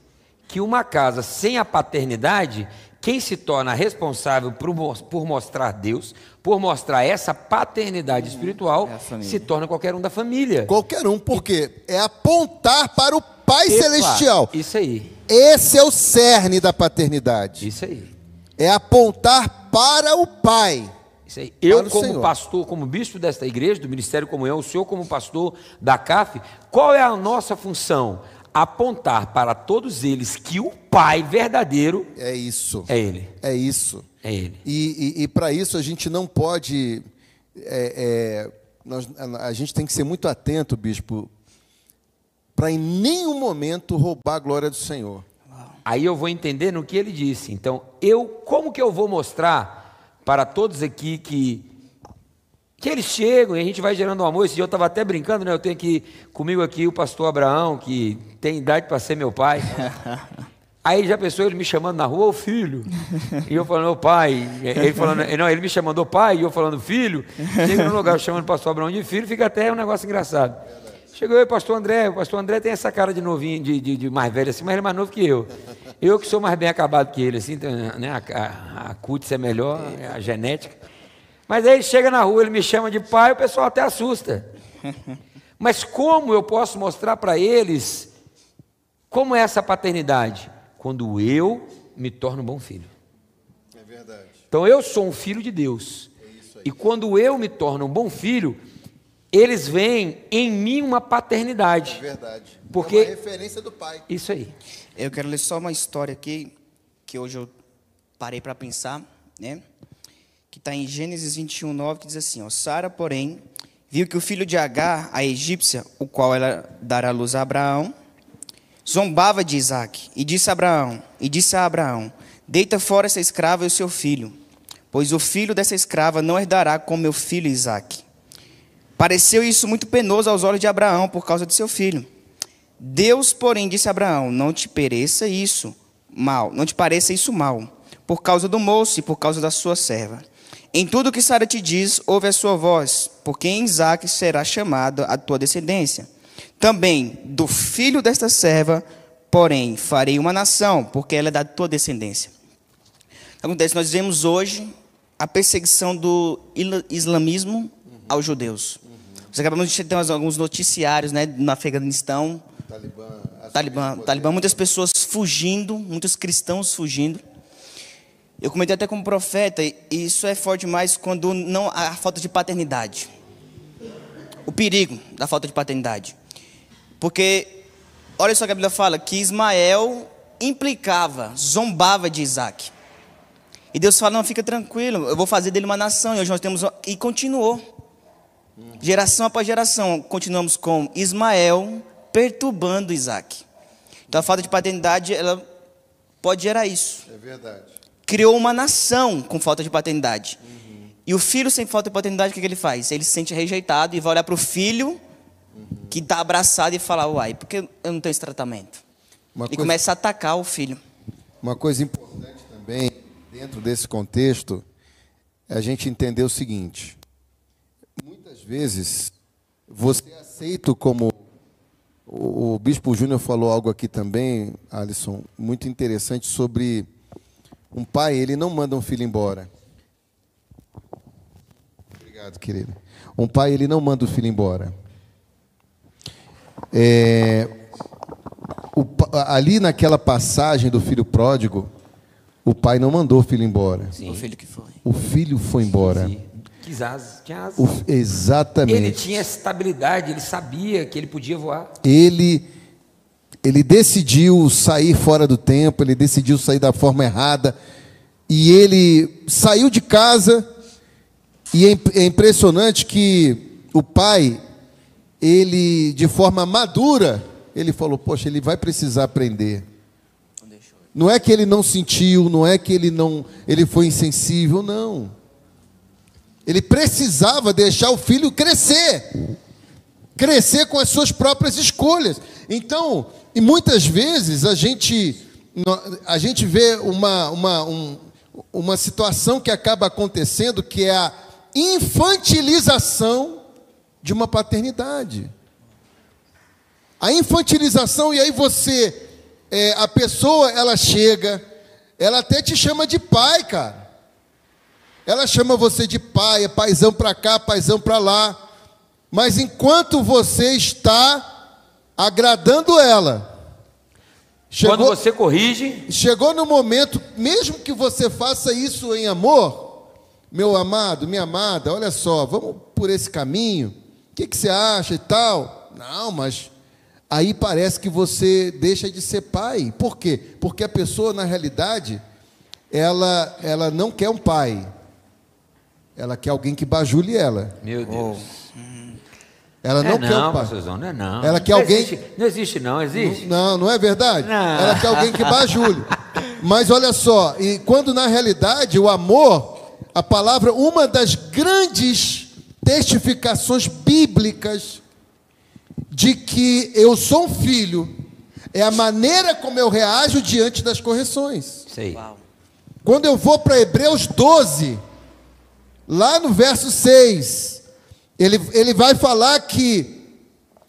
Que uma casa sem a paternidade, quem se torna responsável por, por mostrar Deus, por mostrar essa paternidade espiritual, é se torna qualquer um da família. Qualquer um, porque é apontar para o Pai Epa, Celestial. Isso aí. Esse é o cerne da paternidade. Isso aí. É apontar para o Pai. Isso aí. Eu, como Senhor. pastor, como bispo desta igreja, do Ministério Comunhão, o senhor, como pastor da CAF, qual é a nossa função? Apontar para todos eles que o Pai verdadeiro é isso. É Ele. É isso. É Ele. E, e, e para isso a gente não pode. É, é, nós, a gente tem que ser muito atento, bispo, para em nenhum momento roubar a glória do Senhor. Aí eu vou entender no que ele disse. Então, eu, como que eu vou mostrar para todos aqui que que eles chegam e a gente vai gerando um amor. Esse dia eu estava até brincando, né? Eu tenho aqui comigo aqui o pastor Abraão, que tem idade para ser meu pai. Aí já pensou ele me chamando na rua, ô filho. E eu falando, ô pai. Ele falando, não, ele me chamando, ô pai, e eu falando, filho. Chega no lugar chamando o pastor Abraão de filho, fica até um negócio engraçado. Chegou o pastor André, o pastor André tem essa cara de novinho, de, de, de, mais velho assim, mas ele é mais novo que eu. Eu que sou mais bem acabado que ele, assim, então, né, a, a, a cutis é melhor, a genética. Mas aí ele chega na rua, ele me chama de pai, o pessoal até assusta. Mas como eu posso mostrar para eles como é essa paternidade? Quando eu me torno um bom filho. É verdade. Então eu sou um filho de Deus. É e quando eu me torno um bom filho, eles veem em mim uma paternidade. É verdade. Porque é uma referência do pai. Isso aí. Eu quero ler só uma história aqui que hoje eu parei para pensar, né? Que está em Gênesis 21, 9, que diz assim: ó, Sara, porém, viu que o filho de Agar, a egípcia, o qual ela dará luz a Abraão, zombava de Isaac, e disse a Abraão, e disse a Abraão: Deita fora essa escrava e o seu filho, pois o filho dessa escrava não herdará com meu filho Isaque. Pareceu isso muito penoso aos olhos de Abraão por causa de seu filho. Deus, porém, disse a Abraão: Não te pareça isso mal, não te pareça isso mal, por causa do moço e por causa da sua serva. Em tudo que Sara te diz, ouve a sua voz, porque em Isaac será chamada a tua descendência. Também do filho desta serva, porém, farei uma nação, porque ela é da tua descendência. Acontece, nós vemos hoje a perseguição do islamismo aos judeus. Nós acabamos de ter alguns noticiários né, no Afeganistão. Talibã, Talibã, Talibã, muitas pessoas fugindo, muitos cristãos fugindo. Eu comentei até como profeta, e isso é forte demais quando não há falta de paternidade. O perigo da falta de paternidade. Porque, olha só que a Bíblia fala, que Ismael implicava, zombava de Isaac. E Deus fala, não, fica tranquilo, eu vou fazer dele uma nação. E hoje nós temos, e continuou. Geração após geração, continuamos com Ismael perturbando Isaac. Então a falta de paternidade, ela pode gerar isso. É verdade. Criou uma nação com falta de paternidade. Uhum. E o filho sem falta de paternidade, o que, que ele faz? Ele se sente rejeitado e vai olhar para o filho uhum. que está abraçado e falar, uai, por que eu não tenho esse tratamento? Uma e coisa... começa a atacar o filho. Uma coisa importante também, dentro desse contexto, é a gente entender o seguinte: muitas vezes você é aceito como o, o Bispo Júnior falou algo aqui também, Alisson, muito interessante sobre um pai, ele não manda um filho embora. Obrigado, querido. Um pai, ele não manda o filho embora. É, o, ali naquela passagem do filho pródigo, o pai não mandou o filho embora. Sim. O filho que foi. O filho foi embora. Sim quis asas, tinha asas. O, exatamente. Ele tinha estabilidade, ele sabia que ele podia voar. Ele, ele decidiu sair fora do tempo, ele decidiu sair da forma errada. E ele saiu de casa, e é, é impressionante que o pai, ele, de forma madura, ele falou: Poxa, ele vai precisar aprender. Não é que ele não sentiu, não é que ele não, ele foi insensível, não. Ele precisava deixar o filho crescer. Crescer com as suas próprias escolhas. Então, e muitas vezes a gente, a gente vê uma, uma, um, uma situação que acaba acontecendo que é a infantilização de uma paternidade. A infantilização, e aí você, é, a pessoa, ela chega, ela até te chama de pai, cara. Ela chama você de pai, é paizão para cá, paizão para lá. Mas enquanto você está agradando ela, chegou, quando você corrige, chegou no momento, mesmo que você faça isso em amor, meu amado, minha amada, olha só, vamos por esse caminho. O que, que você acha e tal? Não, mas aí parece que você deixa de ser pai. Por quê? Porque a pessoa, na realidade, ela, ela não quer um pai, ela quer alguém que bajule ela. Meu Deus. Ela não, é quer não, pai. não é não. Ela quer não alguém. Existe, não existe, não, existe. Não, não é verdade? Não. Ela quer alguém que bajule. Mas olha só, e quando na realidade o amor, a palavra, uma das grandes testificações bíblicas de que eu sou um filho é a maneira como eu reajo diante das correções. Sei. Quando eu vou para Hebreus 12, Lá no verso 6, ele, ele vai falar que,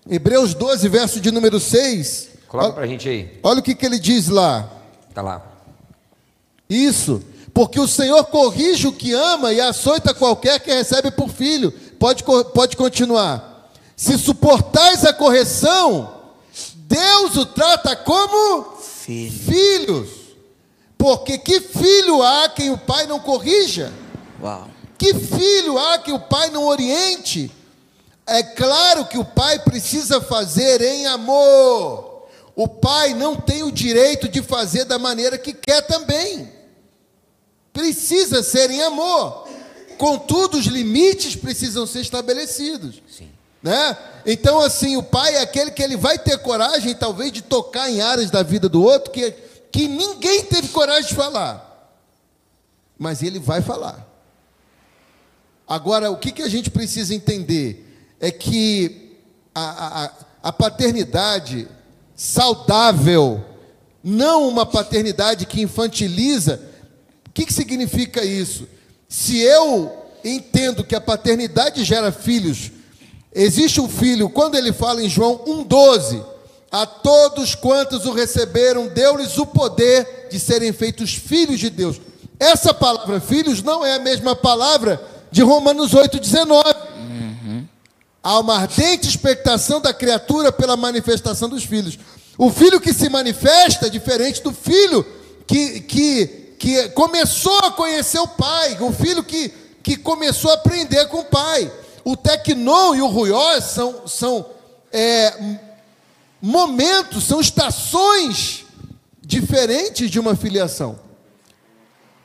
Hebreus 12, verso de número 6. Coloca para a gente aí. Olha o que, que ele diz lá. Está lá. Isso, porque o Senhor corrige o que ama e açoita qualquer que recebe por filho. Pode, pode continuar. Se suportais a correção, Deus o trata como filho. filhos. Porque que filho há quem o pai não corrija? Uau. Que filho há que o pai não oriente? É claro que o pai precisa fazer em amor. O pai não tem o direito de fazer da maneira que quer também. Precisa ser em amor. Contudo, os limites precisam ser estabelecidos. Sim. Né? Então, assim, o pai é aquele que ele vai ter coragem, talvez, de tocar em áreas da vida do outro que, que ninguém teve coragem de falar. Mas ele vai falar. Agora, o que, que a gente precisa entender é que a, a, a paternidade saudável, não uma paternidade que infantiliza, o que, que significa isso? Se eu entendo que a paternidade gera filhos, existe um filho, quando ele fala em João 1,12, a todos quantos o receberam, deu-lhes o poder de serem feitos filhos de Deus. Essa palavra filhos não é a mesma palavra de Romanos 8,19. Uhum. Há uma ardente expectação da criatura pela manifestação dos filhos. O filho que se manifesta é diferente do filho que, que, que começou a conhecer o pai, o filho que, que começou a aprender com o pai. O tecnon e o ruió são, são é, momentos, são estações diferentes de uma filiação.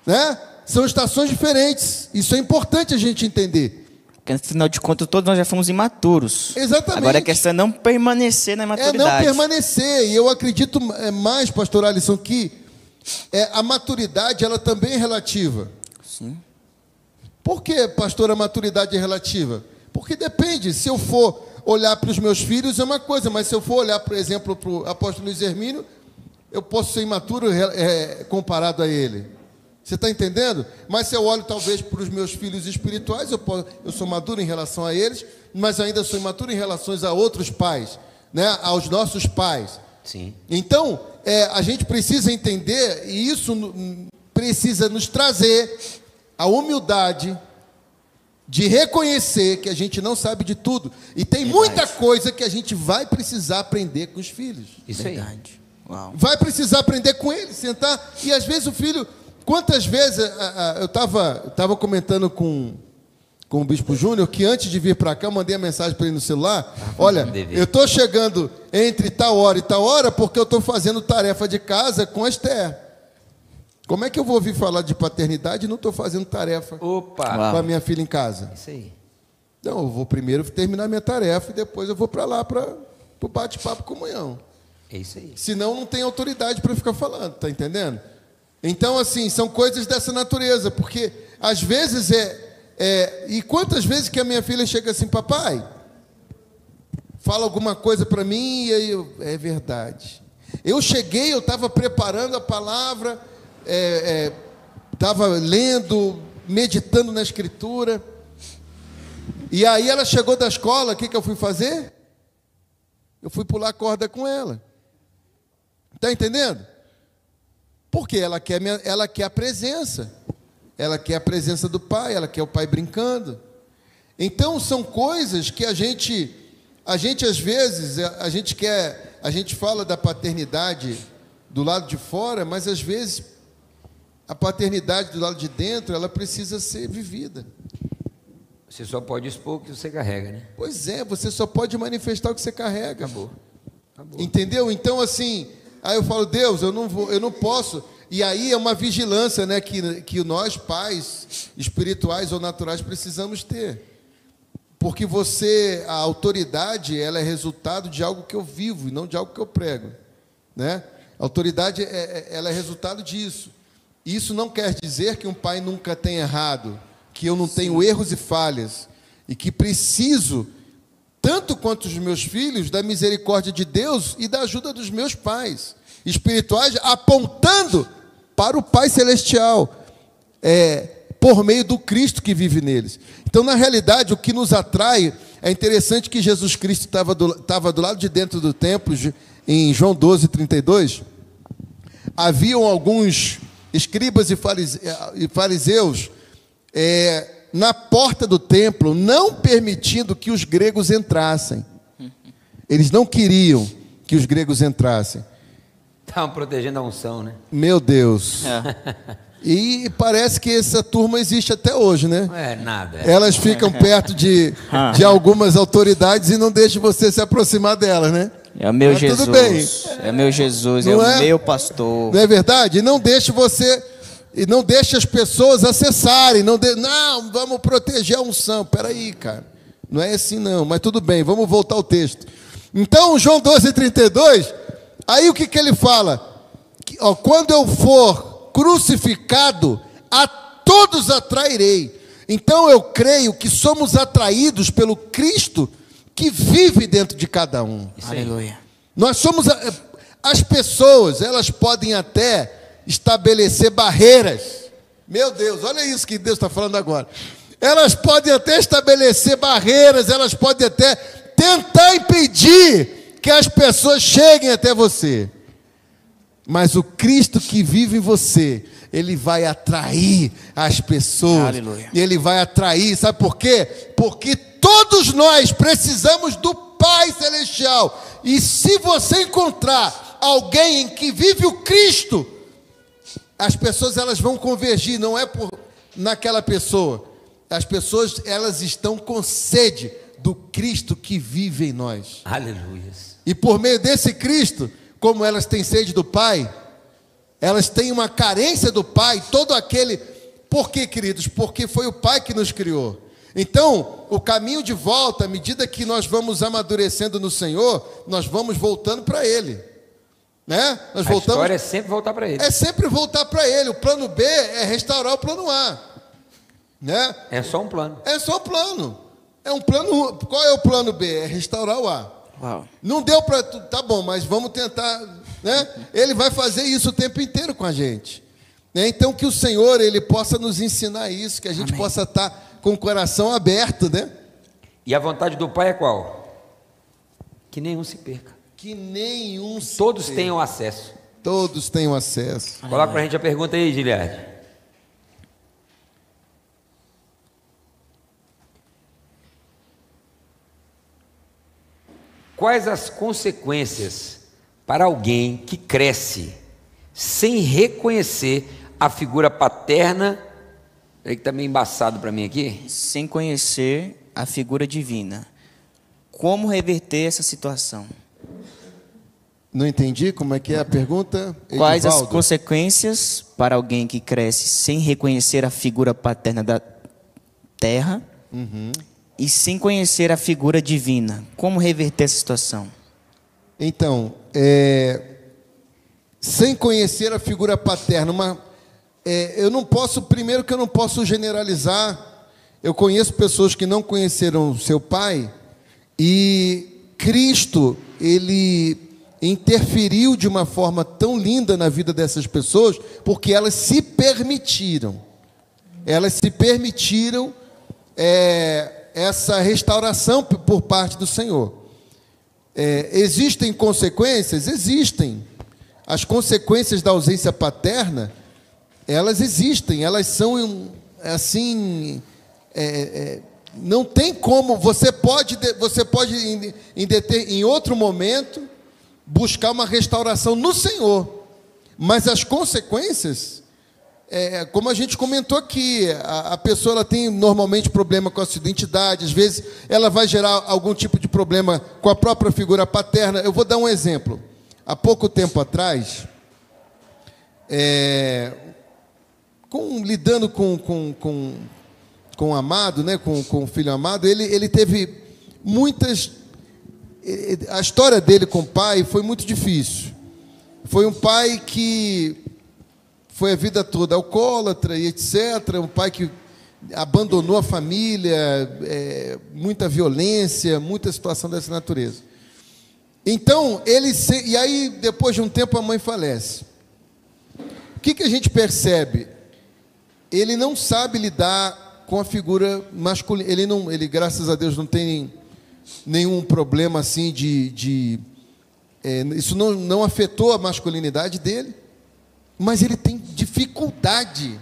Né? São estações diferentes. Isso é importante a gente entender. Porque, afinal de contas, todos nós já fomos imaturos. Exatamente. Agora a questão é não permanecer na É imaturidade. não permanecer. E eu acredito é, mais, pastor Alisson, que é, a maturidade ela também é relativa. Sim. Por que, pastor, a maturidade é relativa? Porque depende. Se eu for olhar para os meus filhos, é uma coisa, mas se eu for olhar, por exemplo, para o apóstolo Luiz Hermínio, eu posso ser imaturo é, comparado a ele. Você está entendendo? Mas se eu olho talvez para os meus filhos espirituais, eu, posso, eu sou maduro em relação a eles, mas ainda sou imaturo em relação a outros pais, né? aos nossos pais. Sim. Então, é, a gente precisa entender, e isso precisa nos trazer a humildade de reconhecer que a gente não sabe de tudo. E tem muita coisa que a gente vai precisar aprender com os filhos. Isso aí. Verdade. Uau. Vai precisar aprender com ele, sentar. E às vezes o filho. Quantas vezes. a- a- Eu estava comentando com, com o Bispo Júnior que antes de vir para cá, eu mandei a mensagem para ele no celular. Olha, dever. eu estou chegando entre tal hora e tal hora porque eu estou fazendo tarefa de casa com a Esther. Como é que eu vou ouvir falar de paternidade e não estou fazendo tarefa Opa! Uau. com a minha filha em casa? Isso aí. Não, eu vou primeiro terminar minha tarefa e depois eu vou para lá para o bate-papo comunhão. É isso aí. Senão não tem autoridade para ficar falando, tá entendendo? Então, assim, são coisas dessa natureza, porque às vezes é, é. E quantas vezes que a minha filha chega assim, papai, fala alguma coisa para mim e aí eu, é verdade. Eu cheguei, eu estava preparando a palavra, estava lendo, meditando na escritura. E aí ela chegou da escola, o que, que eu fui fazer? Eu fui pular corda com ela. Está entendendo? Porque ela quer, ela quer a presença. Ela quer a presença do pai, ela quer o pai brincando. Então são coisas que a gente, a gente às vezes, a, a gente quer, a gente fala da paternidade do lado de fora, mas às vezes a paternidade do lado de dentro, ela precisa ser vivida. Você só pode expor o que você carrega, né? Pois é, você só pode manifestar o que você carrega. Acabou. Acabou. Entendeu? Então, assim, aí eu falo, Deus, eu não vou, eu não posso. E aí é uma vigilância, né, que, que nós, pais espirituais ou naturais, precisamos ter. Porque você, a autoridade, ela é resultado de algo que eu vivo e não de algo que eu prego. Né? A autoridade, é, é- ela é resultado disso. Isso não quer dizer que um pai nunca tenha errado, que eu não tenho erros e falhas, e que preciso tanto quanto os meus filhos, da misericórdia de Deus e da ajuda dos meus pais espirituais, apontando para o Pai Celestial, é, por meio do Cristo que vive neles. Então, na realidade, o que nos atrai é interessante que Jesus Cristo estava do, do lado de dentro do templo, em João 12, 32. Haviam alguns escribas e e fariseus é, na porta do templo, não permitindo que os gregos entrassem. Eles não queriam que os gregos entrassem. Estavam protegendo a unção, né? Meu Deus. É. E parece que essa turma existe até hoje, né? Não é nada. é. Elas ficam perto de, de algumas autoridades e não deixam você se aproximar delas, né? É o meu Mas Jesus. tudo bem. É o meu Jesus, é Não o é? meu pastor. Não é verdade? E não deixe você e não deixe as pessoas acessarem, não de, não, vamos proteger a unção. Peraí, cara. Não é assim não, mas tudo bem, vamos voltar ao texto. Então, João 12:32, aí o que que ele fala? Que, ó, quando eu for crucificado, a todos atrairei. Então eu creio que somos atraídos pelo Cristo que vive dentro de cada um. Aleluia. Nós somos a- as pessoas, elas podem até estabelecer barreiras. Meu Deus, olha isso que Deus está falando agora. Elas podem até estabelecer barreiras, elas podem até tentar impedir que as pessoas cheguem até você. Mas o Cristo que vive em você, ele vai atrair as pessoas. Aleluia. Ele vai atrair, sabe por quê? Porque todos nós precisamos do Pai Celestial. E se você encontrar alguém em que vive o Cristo, as pessoas elas vão convergir, não é por naquela pessoa. As pessoas elas estão com sede do Cristo que vive em nós. Aleluia. E por meio desse Cristo, como elas têm sede do Pai, elas têm uma carência do Pai, todo aquele. Por quê, queridos? Porque foi o Pai que nos criou. Então, o caminho de volta, à medida que nós vamos amadurecendo no Senhor, nós vamos voltando para Ele. Né? Nós a voltamos. história é sempre voltar para ele. É sempre voltar para Ele. O plano B é restaurar o plano A. Né? É só um plano. É só um plano. É um plano. Qual é o plano B? É restaurar o A. Uau. Não deu para. Tá bom, mas vamos tentar. Né? Ele vai fazer isso o tempo inteiro com a gente. Né? Então, que o Senhor ele possa nos ensinar isso, que a gente Amém. possa estar com o coração aberto, né? E a vontade do Pai é qual? Que nenhum se perca. Que nenhum. Todos perca. tenham acesso. Todos tenham acesso. Coloca para a gente a pergunta aí, Giliard. Quais as consequências para alguém que cresce sem reconhecer a figura paterna? Peraí que está meio embaçado para mim aqui. Sem conhecer a figura divina. Como reverter essa situação? Não entendi como é que é a pergunta. Quais as consequências para alguém que cresce sem reconhecer a figura paterna da terra Uhum. e sem conhecer a figura divina? Como reverter essa situação? Então, é, sem conhecer a figura paterna, uma, é, eu não posso, primeiro que eu não posso generalizar. Eu conheço pessoas que não conheceram seu pai e Cristo, ele interferiu de uma forma tão linda na vida dessas pessoas, porque elas se permitiram. Elas se permitiram é, essa restauração por parte do Senhor. É, existem consequências? Existem. As consequências da ausência paterna, elas existem, elas são assim. é, é, não tem como. Você pode, de- você pode em, em, em outro momento buscar uma restauração no Senhor, mas as consequências, é, como a gente comentou aqui, a, a pessoa ela tem normalmente problema com a sua identidade, às vezes ela vai gerar algum tipo de problema com a própria figura paterna. Eu vou dar um exemplo. Há pouco tempo atrás, é, com- lidando com, com, com, com o amado, né, com, com o filho amado, ele, ele teve muitas. A história dele com o pai foi muito difícil. Foi um pai que foi a vida toda alcoólatra e etc. Um pai que abandonou a família, é, muita violência, muita situação dessa natureza. Então, ele. Se, e aí, depois de um tempo, a mãe falece. O que, que a gente percebe? Ele não sabe lidar com a figura masculina. Ele, não, ele graças a Deus, não tem nenhum problema assim de. de é, isso não, não afetou a masculinidade dele, mas ele tem dificuldade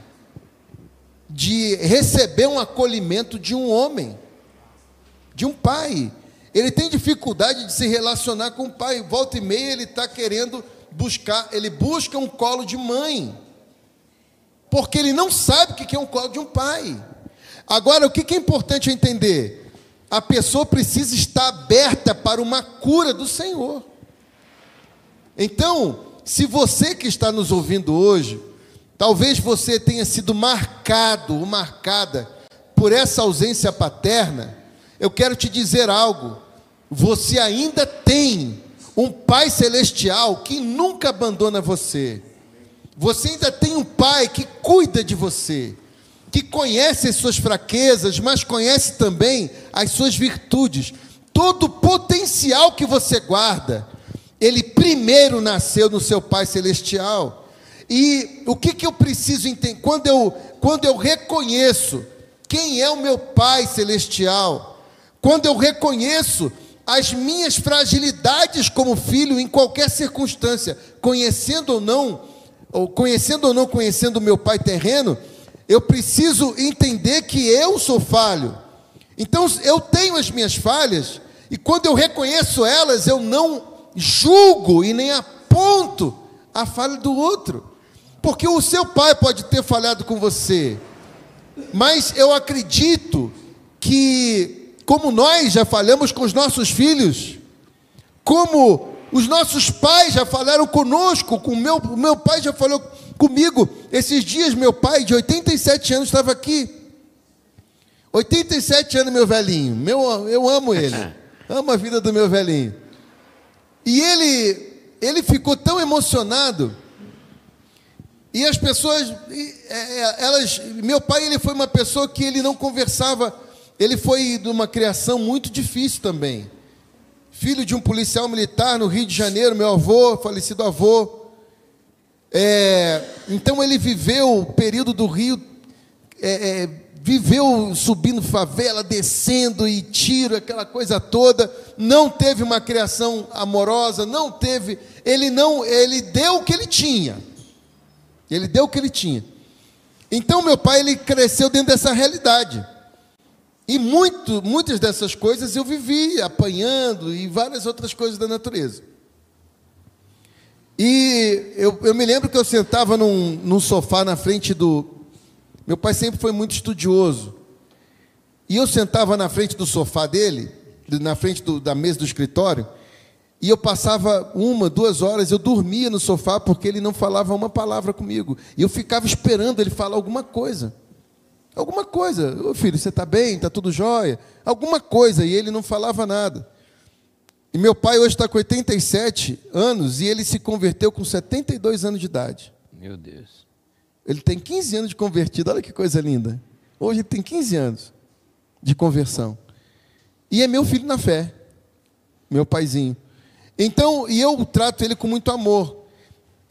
de receber um acolhimento de um homem, de um pai. Ele tem dificuldade de se relacionar com o pai. Volta e meia ele está querendo buscar, ele busca um colo de mãe, porque ele não sabe o que é um colo de um pai. Agora, o que é importante entender? A pessoa precisa estar aberta para uma cura do Senhor. Então, se você que está nos ouvindo hoje, talvez você tenha sido marcado ou marcada por essa ausência paterna, eu quero te dizer algo. Você ainda tem um Pai Celestial que nunca abandona você. Você ainda tem um Pai que cuida de você, que conhece as suas fraquezas, mas conhece também as suas virtudes. Todo o potencial que você guarda, ele primeiro nasceu no seu Pai Celestial. E o que, que eu preciso entender? Quando eu, quando eu reconheço quem é o meu Pai Celestial, quando eu reconheço as minhas fragilidades como filho em qualquer circunstância, conhecendo ou não, ou conhecendo ou não conhecendo o meu pai terreno, eu preciso entender que eu sou falho. Então eu tenho as minhas falhas, e quando eu reconheço elas, eu não julgo e nem aponto a falha do outro. Porque o seu pai pode ter falhado com você, mas eu acredito que, como nós já falhamos com os nossos filhos, como os nossos pais já falaram conosco, com o meu, meu pai já falou comigo. Esses dias, meu pai, de 87 anos, estava aqui. 87 anos, meu velhinho. Meu, eu amo ele. amo a vida do meu velhinho. E ele, ele ficou tão emocionado. E as pessoas, é, é, elas, meu pai, ele foi uma pessoa que ele não conversava. Ele foi de uma criação muito difícil também. Filho de um policial militar no Rio de Janeiro, meu avô, falecido avô. É, então ele viveu o período do Rio, é, é, viveu subindo favela, descendo e tiro, aquela coisa toda. Não teve uma criação amorosa, não teve. Ele não, ele deu o que ele tinha. Ele deu o que ele tinha. Então meu pai ele cresceu dentro dessa realidade. E muito, muitas dessas coisas eu vivi apanhando e várias outras coisas da natureza. E eu, eu me lembro que eu sentava num, num sofá na frente do. Meu pai sempre foi muito estudioso. E eu sentava na frente do sofá dele, na frente do, da mesa do escritório, e eu passava uma, duas horas, eu dormia no sofá porque ele não falava uma palavra comigo. E eu ficava esperando ele falar alguma coisa. Alguma coisa. Ô filho, você está bem? Está tudo jóia? Alguma coisa. E ele não falava nada. E meu pai hoje está com 87 anos e ele se converteu com 72 anos de idade. Meu Deus. Ele tem 15 anos de convertido, olha que coisa linda. Hoje ele tem 15 anos de conversão. E é meu filho na fé, meu paizinho. Então, e eu trato ele com muito amor.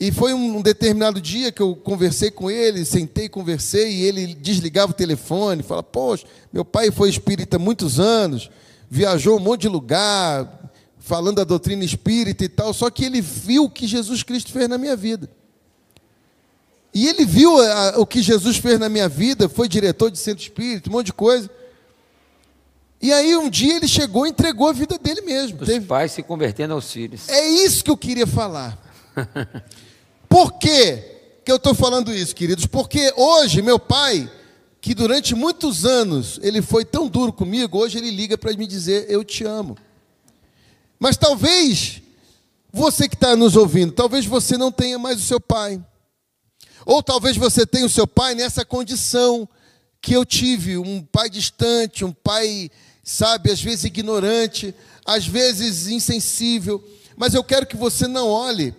E foi um determinado dia que eu conversei com ele, sentei, conversei, e ele desligava o telefone, fala: Poxa, meu pai foi espírita há muitos anos, viajou um monte de lugar, falando da doutrina espírita e tal, só que ele viu o que Jesus Cristo fez na minha vida. E ele viu a, o que Jesus fez na minha vida, foi diretor de centro espírita, um monte de coisa. E aí um dia ele chegou e entregou a vida dele mesmo. Os Teve... pais se convertendo aos filhos. É isso que eu queria falar. Por quê que eu estou falando isso, queridos? Porque hoje meu pai, que durante muitos anos ele foi tão duro comigo, hoje ele liga para me dizer eu te amo. Mas talvez você que está nos ouvindo, talvez você não tenha mais o seu pai. Ou talvez você tenha o seu pai nessa condição que eu tive, um pai distante, um pai, sabe, às vezes ignorante, às vezes insensível. Mas eu quero que você não olhe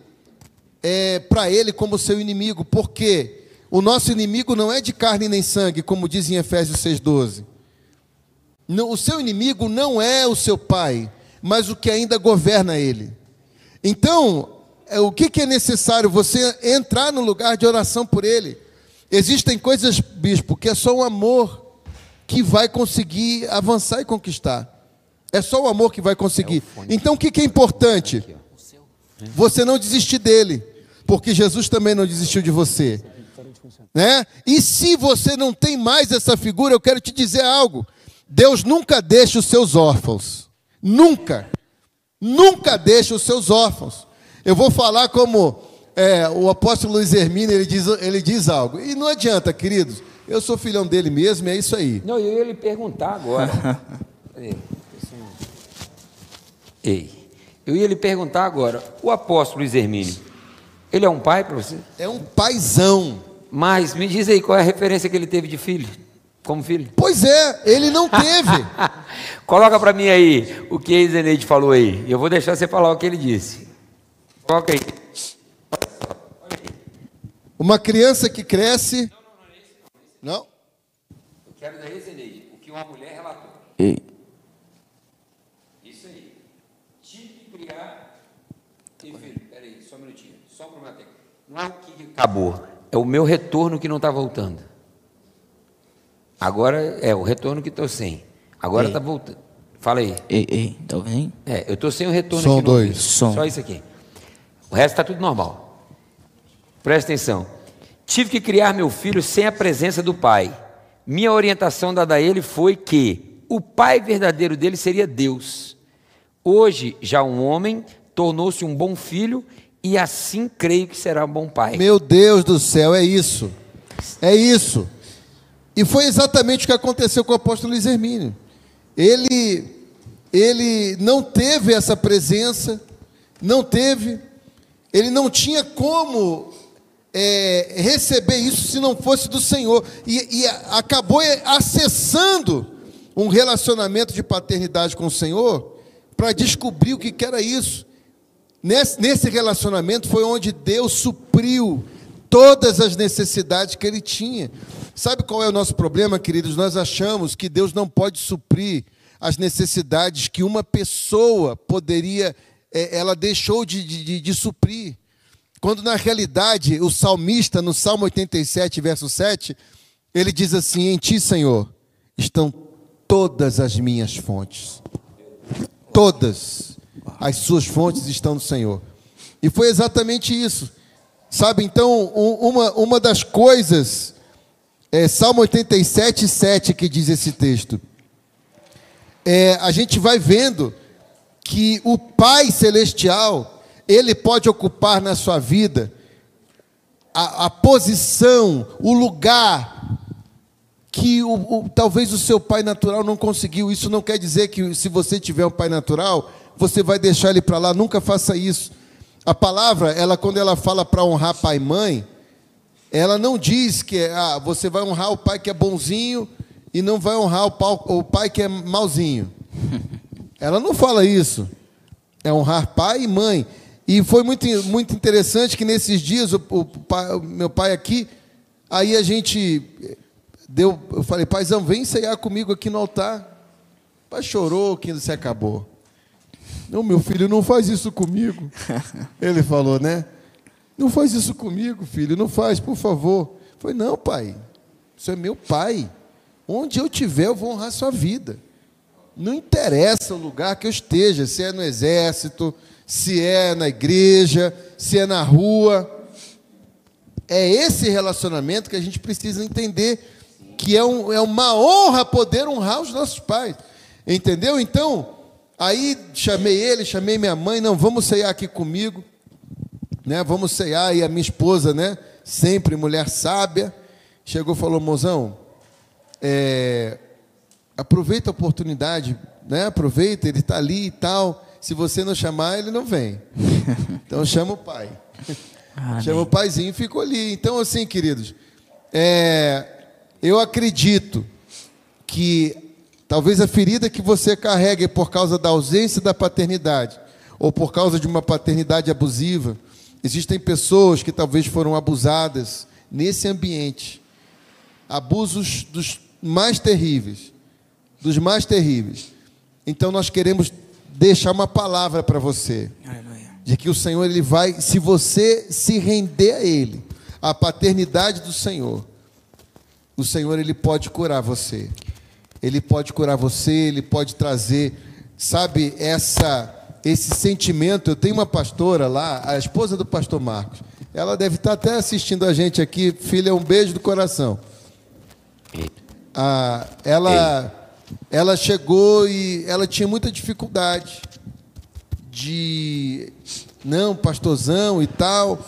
é, para ele como seu inimigo, porque o nosso inimigo não é de carne nem sangue, como diz em Efésios 6,12. O seu inimigo não é o seu pai mas o que ainda governa ele. Então, é, o que, que é necessário? Você entrar no lugar de oração por ele. Existem coisas, bispo, que é só o amor que vai conseguir avançar e conquistar. É só o amor que vai conseguir. Então, o que, que é importante? Você não desistir dele, porque Jesus também não desistiu de você. Né? E se você não tem mais essa figura, eu quero te dizer algo. Deus nunca deixa os seus órfãos. Nunca, nunca deixa os seus órfãos. Eu vou falar como é, o apóstolo Luiz Hermínio, ele diz, ele diz algo. E não adianta, queridos, eu sou filhão dele mesmo, é isso aí. Não, eu ia lhe perguntar agora. Ei, eu ia lhe perguntar agora, o apóstolo Luiz Hermínio, ele é um pai para você? É um paizão. Mas me diz aí qual é a referência que ele teve de filho? como filho? Pois é, ele não teve. Coloca para mim aí o que a Zeneide falou aí. Eu vou deixar você falar o que ele disse. Coloca aí. Uma criança que cresce. Não? não, Eu quero da Zeneide, o que uma mulher relatou. Ei. Isso aí. Tive que criar. E filho, peraí, só um minutinho. Só para o Não é o que acabou. É o meu retorno que não está voltando. Agora é o retorno que estou sem. Agora está voltando. Fala aí. Ei, ei, tá ouvindo? É, eu estou sem o retorno Som dois. Som. Só isso aqui. O resto está tudo normal. Presta atenção. Tive que criar meu filho sem a presença do pai. Minha orientação dada a ele foi que o pai verdadeiro dele seria Deus. Hoje, já um homem tornou-se um bom filho e assim creio que será um bom pai. Meu Deus do céu, é isso. É isso. E foi exatamente o que aconteceu com o apóstolo Luiz Hermínio. Ele, ele não teve essa presença, não teve, ele não tinha como é, receber isso se não fosse do Senhor, e, e acabou acessando um relacionamento de paternidade com o Senhor para descobrir o que era isso. Nesse, nesse relacionamento foi onde Deus supriu todas as necessidades que ele tinha. Sabe qual é o nosso problema, queridos? Nós achamos que Deus não pode suprir as necessidades que uma pessoa poderia, é, ela deixou de, de, de suprir. Quando na realidade o salmista, no Salmo 87, verso 7, ele diz assim: Em ti, Senhor, estão todas as minhas fontes. Todas as suas fontes estão no Senhor. E foi exatamente isso. Sabe, então, uma, uma das coisas, é Salmo 87, 7 que diz esse texto. É, a gente vai vendo que o Pai Celestial, ele pode ocupar na sua vida a, a posição, o lugar que o, o, talvez o seu pai natural não conseguiu. Isso não quer dizer que se você tiver um pai natural, você vai deixar ele para lá. Nunca faça isso. A palavra, ela quando ela fala para honrar pai e mãe, ela não diz que ah, você vai honrar o pai que é bonzinho e não vai honrar o pai, o pai que é malzinho. Ela não fala isso. É honrar pai e mãe. E foi muito, muito interessante que nesses dias, o, o, pai, o meu pai aqui, aí a gente deu, eu falei, paizão, vem ensaiar comigo aqui no altar. O pai chorou que se acabou. Não, meu filho, não faz isso comigo. Ele falou, né? Não faz isso comigo, filho, não faz, por favor. Foi não, pai. Isso é meu pai. Onde eu estiver, eu vou honrar sua vida. Não interessa o lugar que eu esteja, se é no exército, se é na igreja, se é na rua. É esse relacionamento que a gente precisa entender que é, um, é uma honra poder honrar os nossos pais. Entendeu? Então, Aí chamei ele, chamei minha mãe, não, vamos ceiar aqui comigo, né? Vamos ceiar e a minha esposa, né? Sempre mulher sábia, chegou e falou, mozão, é, aproveita a oportunidade, né? Aproveita, ele está ali e tal. Se você não chamar, ele não vem. Então chama o pai. chama o paizinho e ficou ali. Então, assim, queridos, é, eu acredito que Talvez a ferida que você carregue por causa da ausência da paternidade, ou por causa de uma paternidade abusiva. Existem pessoas que talvez foram abusadas nesse ambiente. Abusos dos mais terríveis. Dos mais terríveis. Então nós queremos deixar uma palavra para você. De que o Senhor ele vai, se você se render a ele, a paternidade do Senhor, o Senhor ele pode curar você. Ele pode curar você, ele pode trazer, sabe, essa esse sentimento. Eu tenho uma pastora lá, a esposa do pastor Marcos. Ela deve estar até assistindo a gente aqui. Filha, um beijo do coração. Ah, ela, ela chegou e ela tinha muita dificuldade de não, pastorzão e tal,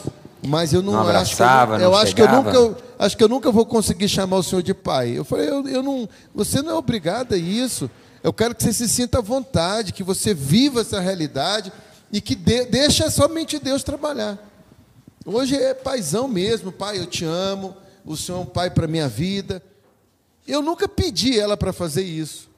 mas eu não, não abraçava, acho que eu, eu acho que eu nunca acho que eu nunca vou conseguir chamar o senhor de pai. Eu falei, eu, eu não, você não é obrigado a isso. Eu quero que você se sinta à vontade, que você viva essa realidade e que de, deixa somente Deus trabalhar. Hoje é paizão mesmo, pai, eu te amo, o senhor é um pai para minha vida. Eu nunca pedi ela para fazer isso.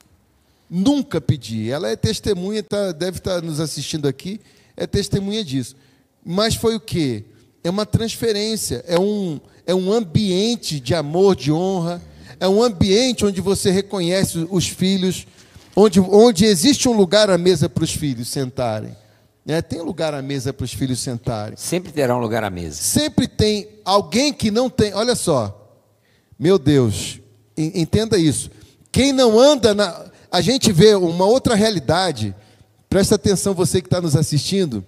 Nunca pedi. Ela é testemunha, tá, deve estar tá nos assistindo aqui, é testemunha disso. Mas foi o quê? É uma transferência, é um, é um ambiente de amor, de honra, é um ambiente onde você reconhece os filhos, onde, onde existe um lugar à mesa para os filhos sentarem. É, tem lugar à mesa para os filhos sentarem. Sempre terá um lugar à mesa. Sempre tem alguém que não tem. Olha só, meu Deus, entenda isso. Quem não anda na. A gente vê uma outra realidade. Presta atenção, você que está nos assistindo,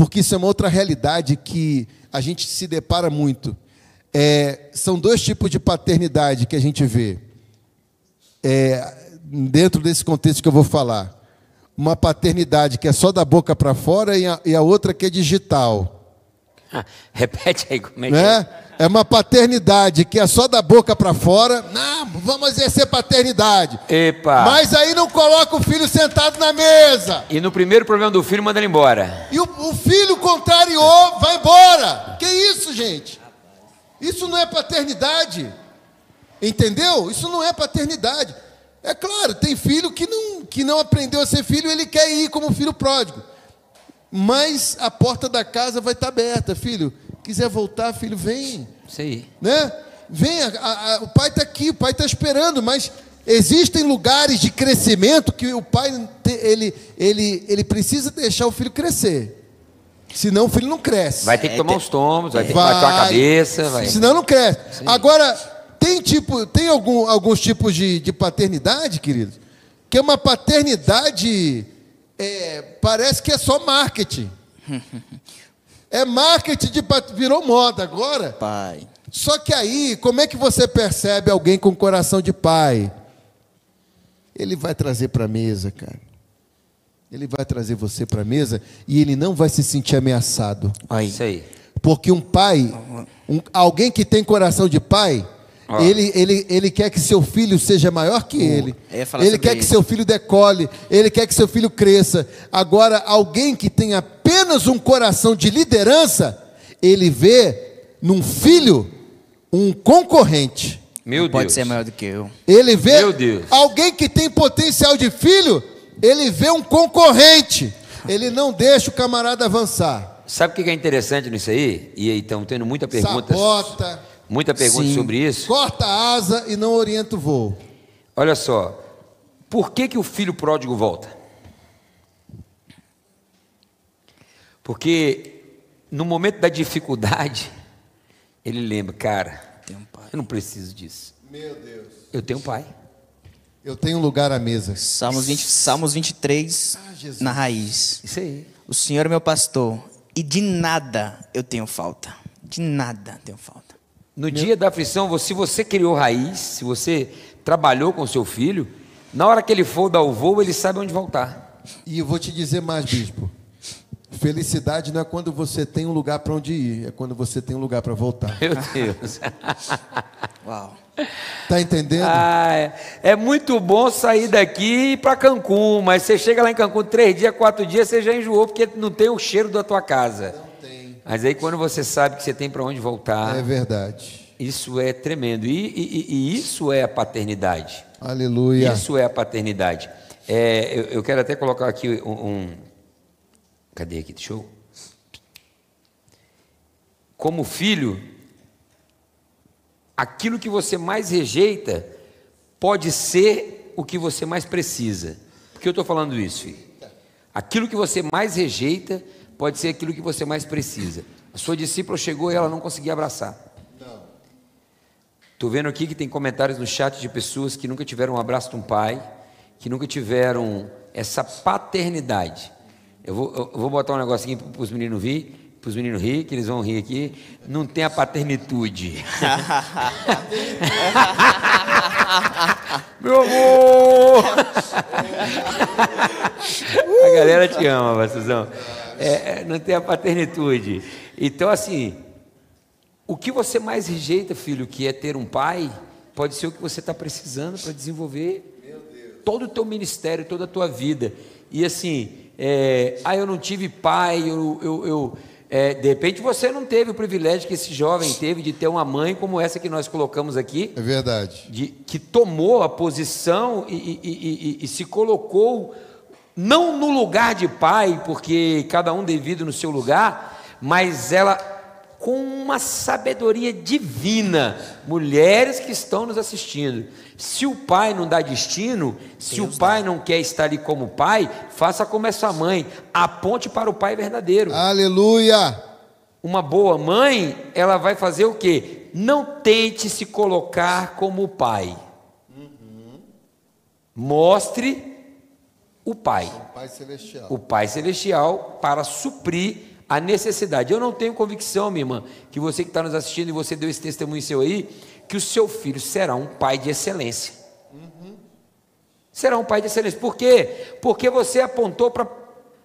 porque isso é uma outra realidade que a gente se depara muito. É, são dois tipos de paternidade que a gente vê é, dentro desse contexto que eu vou falar. Uma paternidade que é só da boca para fora e a, e a, outra que é digital. repete aí como é que é. É uma paternidade que é só da boca para fora. Não, vamos exercer paternidade. Epa. Mas aí não coloca o filho sentado na mesa. E no primeiro problema do filho, manda ele embora. E o, o filho contrariou, vai embora. Que isso, gente? Isso não é paternidade. Entendeu? Isso não é paternidade. É claro, tem filho que não, que não aprendeu a ser filho, ele quer ir como filho pródigo. Mas a porta da casa vai estar aberta, filho. Quiser voltar, filho, vem. Isso aí. Né? Vem, a- a- o pai está aqui, o pai está esperando, mas existem lugares de crescimento que o pai ele, ele, ele precisa deixar o filho crescer. Senão o filho não cresce. Vai ter que É, tomar tem- uns tomos, vai ter que bater a cabeça, vai. Senão não cresce. Agora, tem tipo, tem algum, alguns tipos de, de paternidade, queridos, que é uma paternidade, é, parece que é só marketing. É marketing de virou moda agora. Pai. Só que aí, como é que você percebe alguém com coração de pai? Ele vai trazer para a mesa, cara. Ele vai trazer você para a mesa e ele não vai se sentir ameaçado. Aí. Isso aí. Porque um pai, um- alguém que tem coração de pai, Ele, ele, ele quer que seu filho seja maior que ele. falar Ele sobre quer que isso. seu filho decole. Ele quer que seu filho cresça. Agora, alguém que tem apenas um coração de liderança, ele vê num filho um concorrente. Meu Pode Deus. ser maior do que eu. Ele vê Meu Deus. alguém que tem potencial de filho, ele vê um concorrente. Ele não deixa o camarada avançar. Sabe o que é interessante nisso aí? E aí estão tendo muita pergunta, Sabota. Muita pergunta Sim. sobre isso. Corta a asa e não orienta o voo. Olha só, por que, que o filho pródigo volta? Porque no momento da dificuldade, ele lembra, cara, um pai. eu não preciso disso. Meu Deus. Eu tenho um pai. Eu tenho um lugar à mesa. Salmos, 20, Salmos 23, Ah, Jesus. na raiz. Isso aí. O Senhor é meu pastor e de nada eu tenho falta. De nada tenho falta. No dia da aflição, se você criou raiz, se você trabalhou com seu filho, na hora que ele for dar o voo, ele sabe onde voltar. E eu vou te dizer mais, bispo. Felicidade não é quando você tem um lugar para onde ir, é quando você tem um lugar para voltar. Meu Deus. Uau. Tá entendendo? Ah, é, é muito bom sair daqui e ir para Cancún, mas você chega lá em Cancún três dias, quatro dias, você já enjoou porque não tem o cheiro da tua casa. Mas aí quando você sabe que você tem para onde voltar, É verdade. isso é tremendo. E, e- e isso é a paternidade. Aleluia. Isso é a paternidade. É, eu, eu quero até colocar aqui um, um- Cadê aqui? Deixa eu. Como filho, aquilo que você mais rejeita pode ser o que você mais precisa. Por que eu estou falando isso, filho? Aquilo que você mais rejeita pode ser aquilo que você mais precisa. A sua discípula chegou e ela não conseguia abraçar. Estou vendo aqui que tem comentários no chat de pessoas que nunca tiveram um abraço de um pai, que nunca tiveram essa paternidade. Eu vou, eu vou botar um negócio aqui para os meninos rir, para os meninos rir, que eles vão rir aqui. Não tem a paternitude. Meu amor! a galera te ama, Bastuzão. É, é, não tem a paternitude. Então, assim, o que você mais rejeita, filho, que é ter um pai, pode ser o que você está precisando para desenvolver todo o teu ministério, toda a tua vida. E assim, é, ah, eu não tive pai, eu, eu, eu- é, de repente você não teve o privilégio que esse jovem teve de ter uma mãe como essa que nós colocamos aqui, É verdade. de, que tomou a posição e, e- e- e- e se colocou não no lugar de pai, porque cada um devido no seu lugar, mas ela com uma sabedoria divina. Mulheres que estão nos assistindo, se o pai não dá destino, se o pai não quer estar ali como pai, faça como essa mãe, aponte para o pai verdadeiro. Aleluia. Uma boa mãe, ela vai fazer o quê? Não tente se colocar como pai. Mostre o pai, Pai Celestial. o pai celestial, para suprir a necessidade. Eu não tenho convicção, minha irmã, que você que está nos assistindo e você deu esse testemunho seu aí, que o seu filho será um pai de excelência. Será um pai de excelência. Por quê? Porque você apontou para a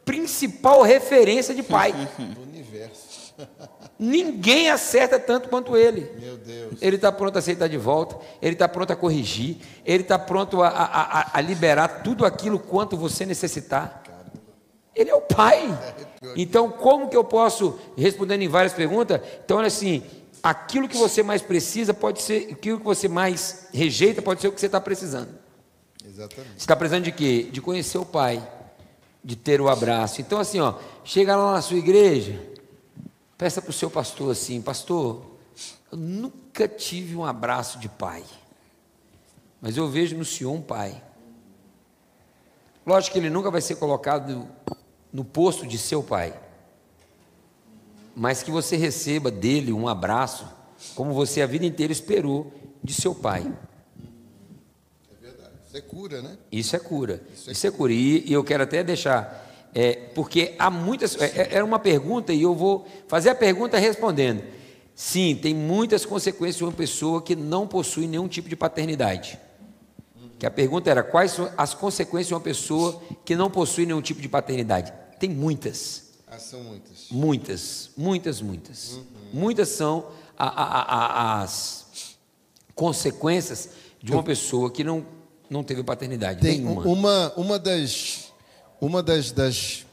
principal referência de pai. Do universo. Ninguém acerta tanto quanto ele. Meu Deus. Ele está pronto a aceitar de volta, ele está pronto a corrigir, ele está pronto a, a- a- liberar tudo aquilo quanto você necessitar. Ele é o Pai. Então, como que eu posso, respondendo em várias perguntas, então, olha assim, aquilo que você mais precisa pode ser, aquilo que você mais rejeita pode ser o que você está precisando. Exatamente. Você está precisando de quê? De conhecer o Pai, de ter o abraço. Então, assim, ó, chega lá na sua igreja, peça para o seu pastor assim: Pastor, eu nunca tive um abraço de pai, mas eu vejo no senhor um pai. Lógico que ele nunca vai ser colocado no posto de seu pai, mas que você receba dele um abraço, como você a vida inteira esperou de seu pai. Isso é cura, né? Isso é cura. Isso é, cura. E, e eu quero até deixar, é, porque há muitas. É, é, era uma pergunta e eu vou fazer a pergunta respondendo. Sim, tem muitas consequências de uma pessoa que não possui nenhum tipo de paternidade. Que a pergunta era: quais são as consequências de uma pessoa que não possui nenhum tipo de paternidade? Tem muitas. Ah, são muitas. Muitas, muitas, muitas. Uhum. Muitas são a, a, a, as consequências de uma pessoa que não, não teve paternidade Tem nenhuma. Uma, uma das, uma das, das,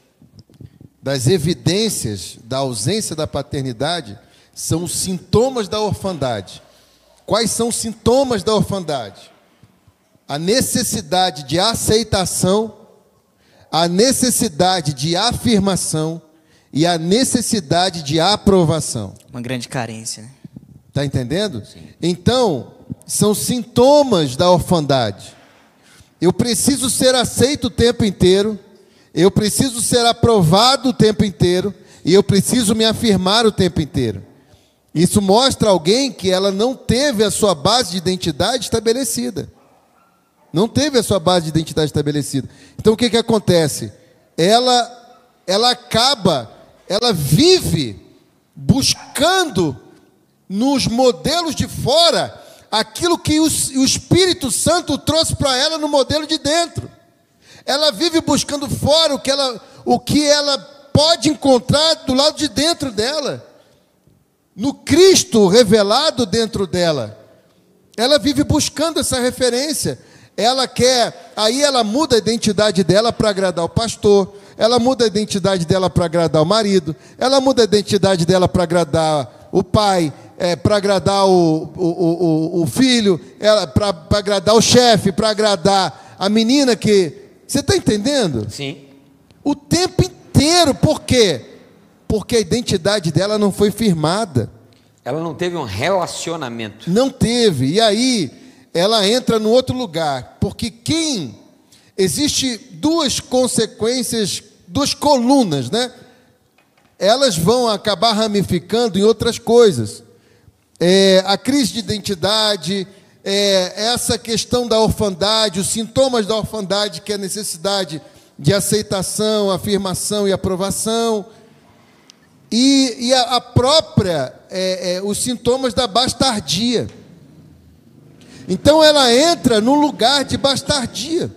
das evidências da ausência da paternidade são os sintomas da orfandade. Quais são os sintomas da orfandade? A necessidade de aceitação, a necessidade de afirmação e a necessidade de aprovação. Uma grande carência, né? Está entendendo? Sim. Então, são sintomas da orfandade. Eu preciso ser aceito o tempo inteiro, eu preciso ser aprovado o tempo inteiro, e eu preciso me afirmar o tempo inteiro. Isso mostra alguém que ela não teve a sua base de identidade estabelecida. Não teve a sua base de identidade estabelecida. Então o que, que acontece? Ela, ela acaba, ela vive buscando nos modelos de fora aquilo que o, o Espírito Santo trouxe para ela no modelo de dentro. Ela vive buscando fora o que ela, o que ela pode encontrar do lado de dentro dela no Cristo revelado dentro dela. Ela vive buscando essa referência. Ela quer, aí ela muda a identidade dela para agradar o pastor, ela muda a identidade dela para agradar o marido, ela muda a identidade dela para agradar o pai, é, para agradar o, o, o, o filho, para agradar o chefe, para agradar a menina que. Você está entendendo? Sim. O tempo inteiro, por quê? porque a identidade dela não foi firmada. Ela não teve um relacionamento. Não teve. E aí ela entra no outro lugar, porque quem existe duas consequências, duas colunas, né? Elas vão acabar ramificando em outras coisas. É, a crise de identidade, é, essa questão da orfandade, os sintomas da orfandade, que é a necessidade de aceitação, afirmação e aprovação e, e a, a, própria, é, é, os sintomas da bastardia. Então ela entra no lugar de bastardia.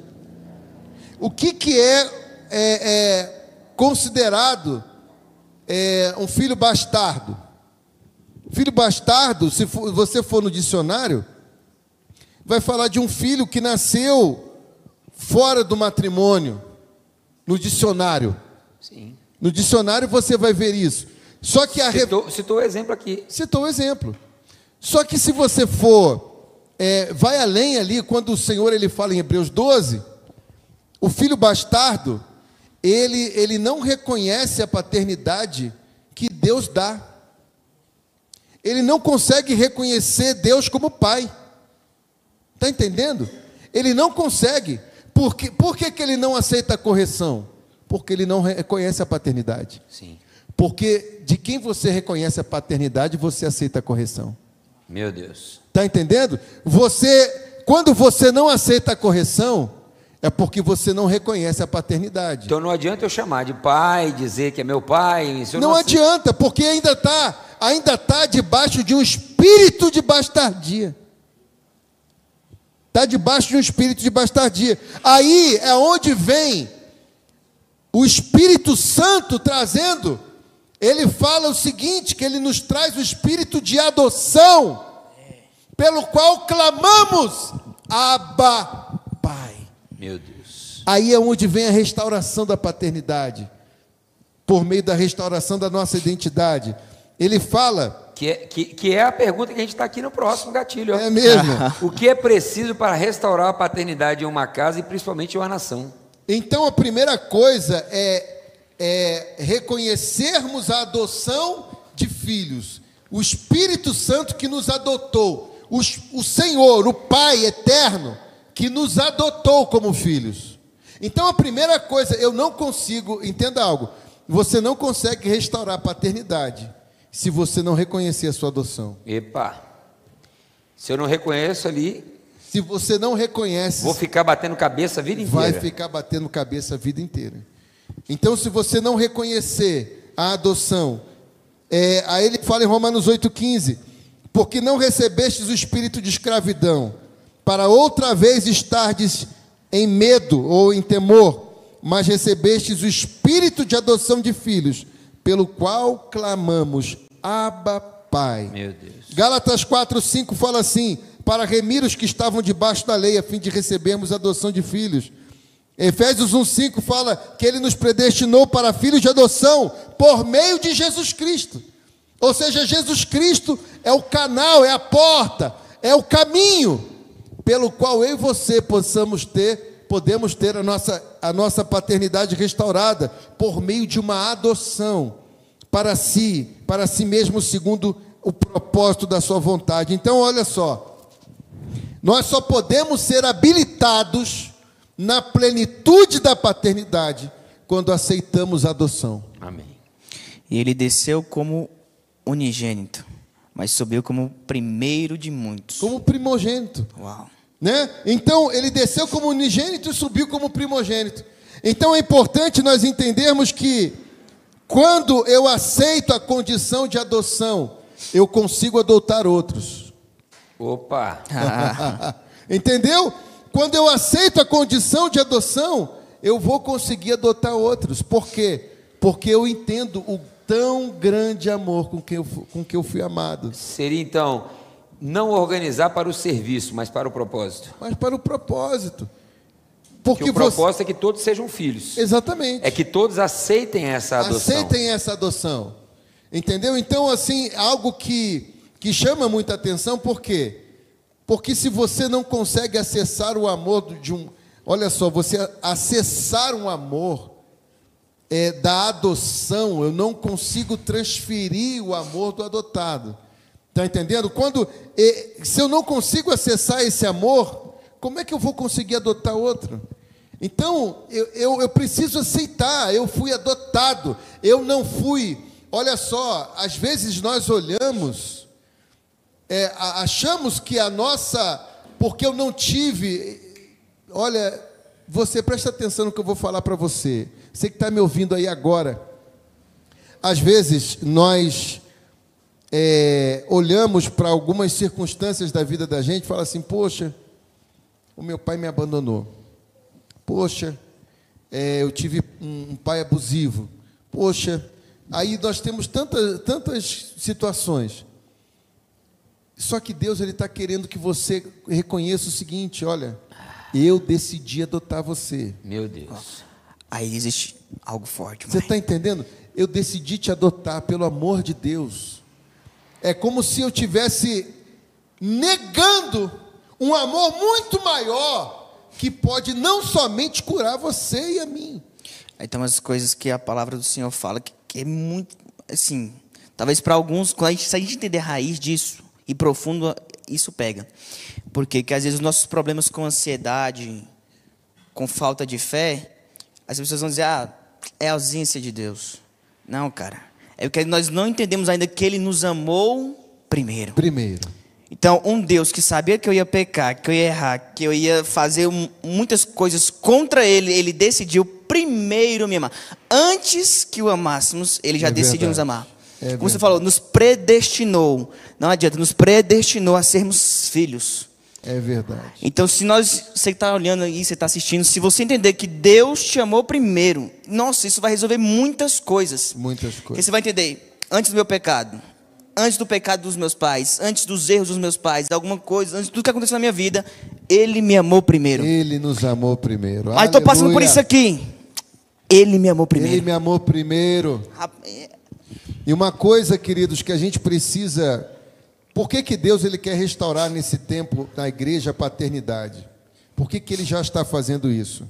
O que, que é, é, é considerado é, um filho bastardo? Filho bastardo, se for, você for no dicionário, vai falar de um filho que nasceu fora do matrimônio, no dicionário. Sim. No dicionário você vai ver isso. Só que a citou, citou o exemplo aqui. Citou o exemplo. Só que se você for é, vai além ali quando o Senhor ele fala em Hebreus 12, o filho bastardo ele ele não reconhece a paternidade que Deus dá. Ele não consegue reconhecer Deus como pai. Está entendendo? Ele não consegue. Por que, por que, que ele não aceita a correção? Porque ele não reconhece a paternidade. Sim. Porque de quem você reconhece a paternidade, você aceita a correção. Meu Deus. Está entendendo? Você, quando você não aceita a correção, é porque você não reconhece a paternidade. Então não adianta eu chamar de pai, dizer que é meu pai. não, não adianta, porque ainda está ainda tá debaixo de um espírito de bastardia. Está debaixo de um espírito de bastardia. Aí é onde vem o Espírito Santo trazendo, ele fala o seguinte: que ele nos traz o espírito de adoção, pelo qual clamamos, Abba, Pai. Meu Deus. Aí é onde vem a restauração da paternidade, por meio da restauração da nossa identidade. Ele fala Que é, que, que é a pergunta que a gente está aqui no próximo gatilho. ó. É mesmo? O que é preciso para restaurar a paternidade em uma casa e principalmente em uma nação? Então a primeira coisa é, é reconhecermos a adoção de filhos. O Espírito Santo que nos adotou. Os- o Senhor, o Pai eterno, que nos adotou como filhos. Então a primeira coisa, eu não consigo, entenda algo, você não consegue restaurar a paternidade se você não reconhecer a sua adoção. Epa! Se eu não reconheço ali, Se você não reconhece, vou ficar batendo cabeça a vida inteira. vai ficar batendo cabeça a vida inteira. Então, se você não reconhecer a adoção, é, aí ele fala em Romanos 8,15: porque não recebestes o espírito de escravidão, para outra vez estardes em medo ou em temor, mas recebestes o espírito de adoção de filhos, pelo qual clamamos, Abba, Pai. Meu Deus. Gálatas 4, 5 fala assim: para remir os que estavam debaixo da lei, a fim de recebermos a adoção de filhos. Efésios 1, 5 fala que ele nos predestinou para filhos de adoção por meio de Jesus Cristo. Ou seja, Jesus Cristo é o canal, é a porta, é o caminho pelo qual eu e você possamos ter, podemos ter a nossa, a nossa paternidade restaurada por meio de uma adoção para si, para si mesmo, segundo o propósito da sua vontade. Então, olha só, nós só podemos ser habilitados na plenitude da paternidade quando aceitamos a adoção. Amém. E ele desceu como unigênito, mas subiu como primeiro de muitos. Como primogênito. Uau. né? Então ele desceu como unigênito e subiu como primogênito. Então é importante nós entendermos que quando eu aceito a condição de adoção, eu consigo adotar outros. Opa! Entendeu? Quando eu aceito a condição de adoção, eu vou conseguir adotar outros. Por quê? Porque eu entendo o tão grande amor com que eu, com que eu fui amado. Seria então não organizar para o serviço, mas para o propósito. Mas para o propósito. Que Porque o propósito é que todos sejam filhos. você. Exatamente. É que todos aceitem essa adoção. Aceitem essa adoção. Entendeu? Então, assim, algo que, que chama muita atenção, por quê? Porque se você não consegue acessar o amor de um. Olha só, você acessar um amor é, da adoção, eu não consigo transferir o amor do adotado. Está entendendo? Quando. se eu não consigo acessar esse amor, como é que eu vou conseguir adotar outro? Então, eu, eu, eu preciso aceitar, eu fui adotado, eu não fui. Olha só, às vezes nós olhamos, é, achamos que a nossa. Porque eu não tive. Olha, você presta atenção no que eu vou falar para você. Você que está me ouvindo aí agora. Às vezes nós é, olhamos para algumas circunstâncias da vida da gente e fala assim: poxa, o meu pai me abandonou. Poxa, é, eu tive um, um pai abusivo. Poxa, aí nós temos tantas, tantas situações. Só que Deus ele está querendo que você reconheça o seguinte: olha, eu decidi adotar você. Meu Deus. Aí existe algo forte. Você mãe. está entendendo? Eu decidi te adotar pelo amor de Deus. É como se eu tivesse negando um amor muito maior que pode não somente curar você e a mim. Aí tem umas coisas que a palavra do Senhor fala que, que é muito, assim, talvez para alguns, quando a gente, se a gente entender a raiz disso e profundo, isso pega. Porque que às vezes os nossos problemas com ansiedade, com falta de fé, as pessoas vão dizer, ah, é a ausência de Deus. Não, cara. É porque nós não entendemos ainda que Ele nos amou primeiro. Primeiro, Então, um Deus que sabia que eu ia pecar, que eu ia errar, que eu ia fazer muitas coisas contra Ele, Ele decidiu primeiro me amar. Antes que o amássemos, Ele já É decidiu nos amar. É Como você falou, nos predestinou. Não adianta, nos predestinou a sermos filhos. é verdade. Então, se nós, você está olhando aí, você está assistindo, se você entender que Deus te amou primeiro, nossa, isso vai resolver muitas coisas. Muitas Porque coisas. você vai entender, antes do meu pecado, antes do pecado dos meus pais, antes dos erros dos meus pais, alguma coisa, antes de tudo que aconteceu na minha vida, Ele me amou primeiro. Ele nos amou primeiro. Mas estou passando por isso aqui. Ele me amou Ele primeiro. me amou primeiro. E uma coisa, queridos, que a gente precisa. Por que, que Deus ele quer restaurar nesse tempo na igreja a paternidade? Por que, que ele já está fazendo isso?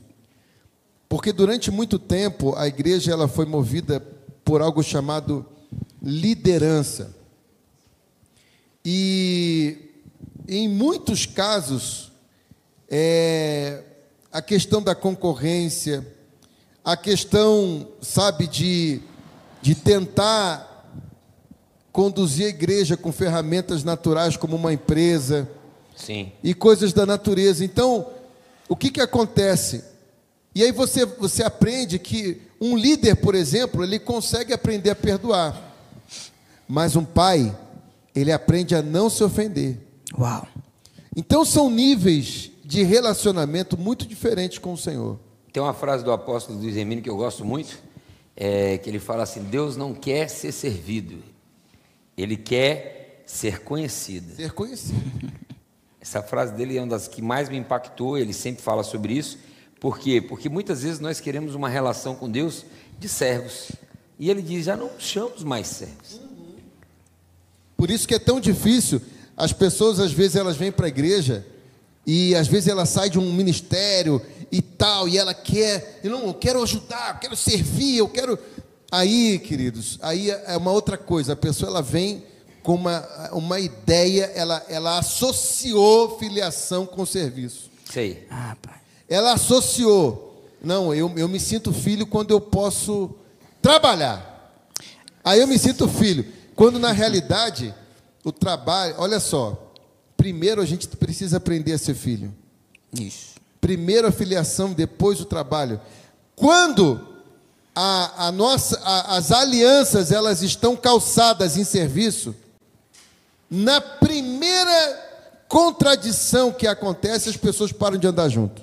Porque durante muito tempo a igreja ela foi movida por algo chamado liderança. E em muitos casos, é, a questão da concorrência, a questão, sabe, de, de tentar conduzir a igreja com ferramentas naturais como uma empresa. Sim. E coisas da natureza. Então, o que, que acontece? E aí você, você aprende que um líder, por exemplo, ele consegue aprender a perdoar. Mas um pai, ele aprende a não se ofender. Uau. Então são níveis de relacionamento muito diferentes com o Senhor. Tem uma frase do apóstolo Luiz Hermínio que eu gosto muito, é, que ele fala assim: Deus não quer ser servido, ele quer ser conhecido. Ser conhecido. Essa frase dele é uma das que mais me impactou, ele sempre fala sobre isso. Por quê? Porque muitas vezes nós queremos uma relação com Deus de servos. E ele diz: já não chamamos mais servos. Por isso que é tão difícil. As pessoas, às vezes, elas vêm para a igreja e às vezes ela sai de um ministério e tal, e ela quer, eu não, eu quero ajudar, eu quero servir, eu quero. Aí, queridos, aí é uma outra coisa. A pessoa ela vem com uma, uma ideia, ela, ela associou filiação com serviço. Sei. Ah, pai. Ela associou. Não, eu, eu me sinto filho quando eu posso trabalhar. Aí eu me sinto filho. Quando na realidade, o trabalho, olha só, primeiro a gente precisa aprender a ser filho. Isso. Primeiro a filiação, depois o trabalho. Quando a, a nossa, a, as alianças elas estão calçadas em serviço, na primeira contradição que acontece, as pessoas param de andar junto.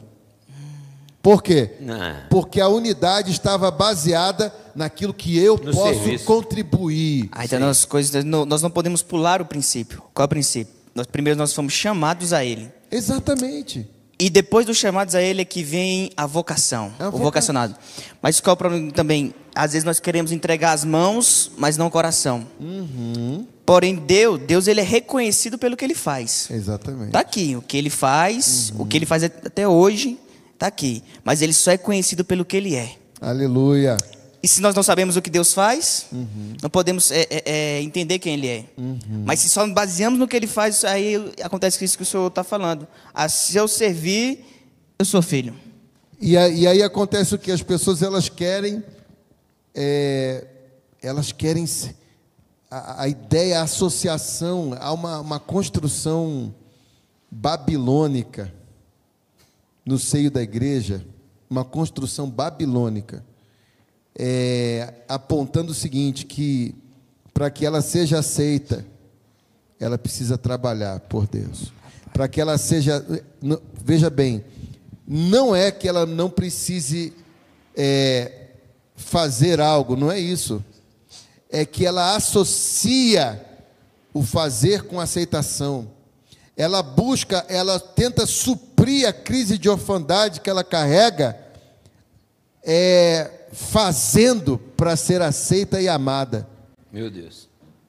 Por quê? Não. Porque a unidade estava baseada naquilo que eu No posso serviço. contribuir. Ah, então nós, coisas, não- nós não podemos pular o princípio. Qual é o princípio? Nós, primeiro nós fomos chamados a Ele. Exatamente. E depois dos chamados a Ele é que vem a vocação, É a o voca- vocacionado. Mas qual é o problema também? Às vezes nós queremos entregar as mãos, mas não o coração. Uhum. Porém, Deus, Deus ele é reconhecido pelo que Ele faz. Exatamente. Está aqui, o que Ele faz, Uhum. o que Ele faz até hoje, está aqui. Mas Ele só é conhecido pelo que Ele é. Aleluia. E se nós não sabemos o que Deus faz, Uhum. não podemos é, é, é, entender quem Ele é. Mas se só baseamos no que Ele faz, aí acontece isso que o Senhor está falando. Ah, se eu servir, eu sou filho. E, e aí acontece o que as pessoas elas querem, é, elas querem a, a ideia, a associação, há uma, uma construção babilônica no seio da igreja, uma construção babilônica, é, apontando o seguinte que para que ela seja aceita, ela precisa trabalhar por Deus. Para que ela seja, veja bem, não é que ela não precise é, fazer algo, não é isso. É que ela associa o fazer com aceitação. Ela busca, ela tenta suprir a crise de orfandade que ela carrega, é, fazendo para ser aceita e amada. Meu Deus.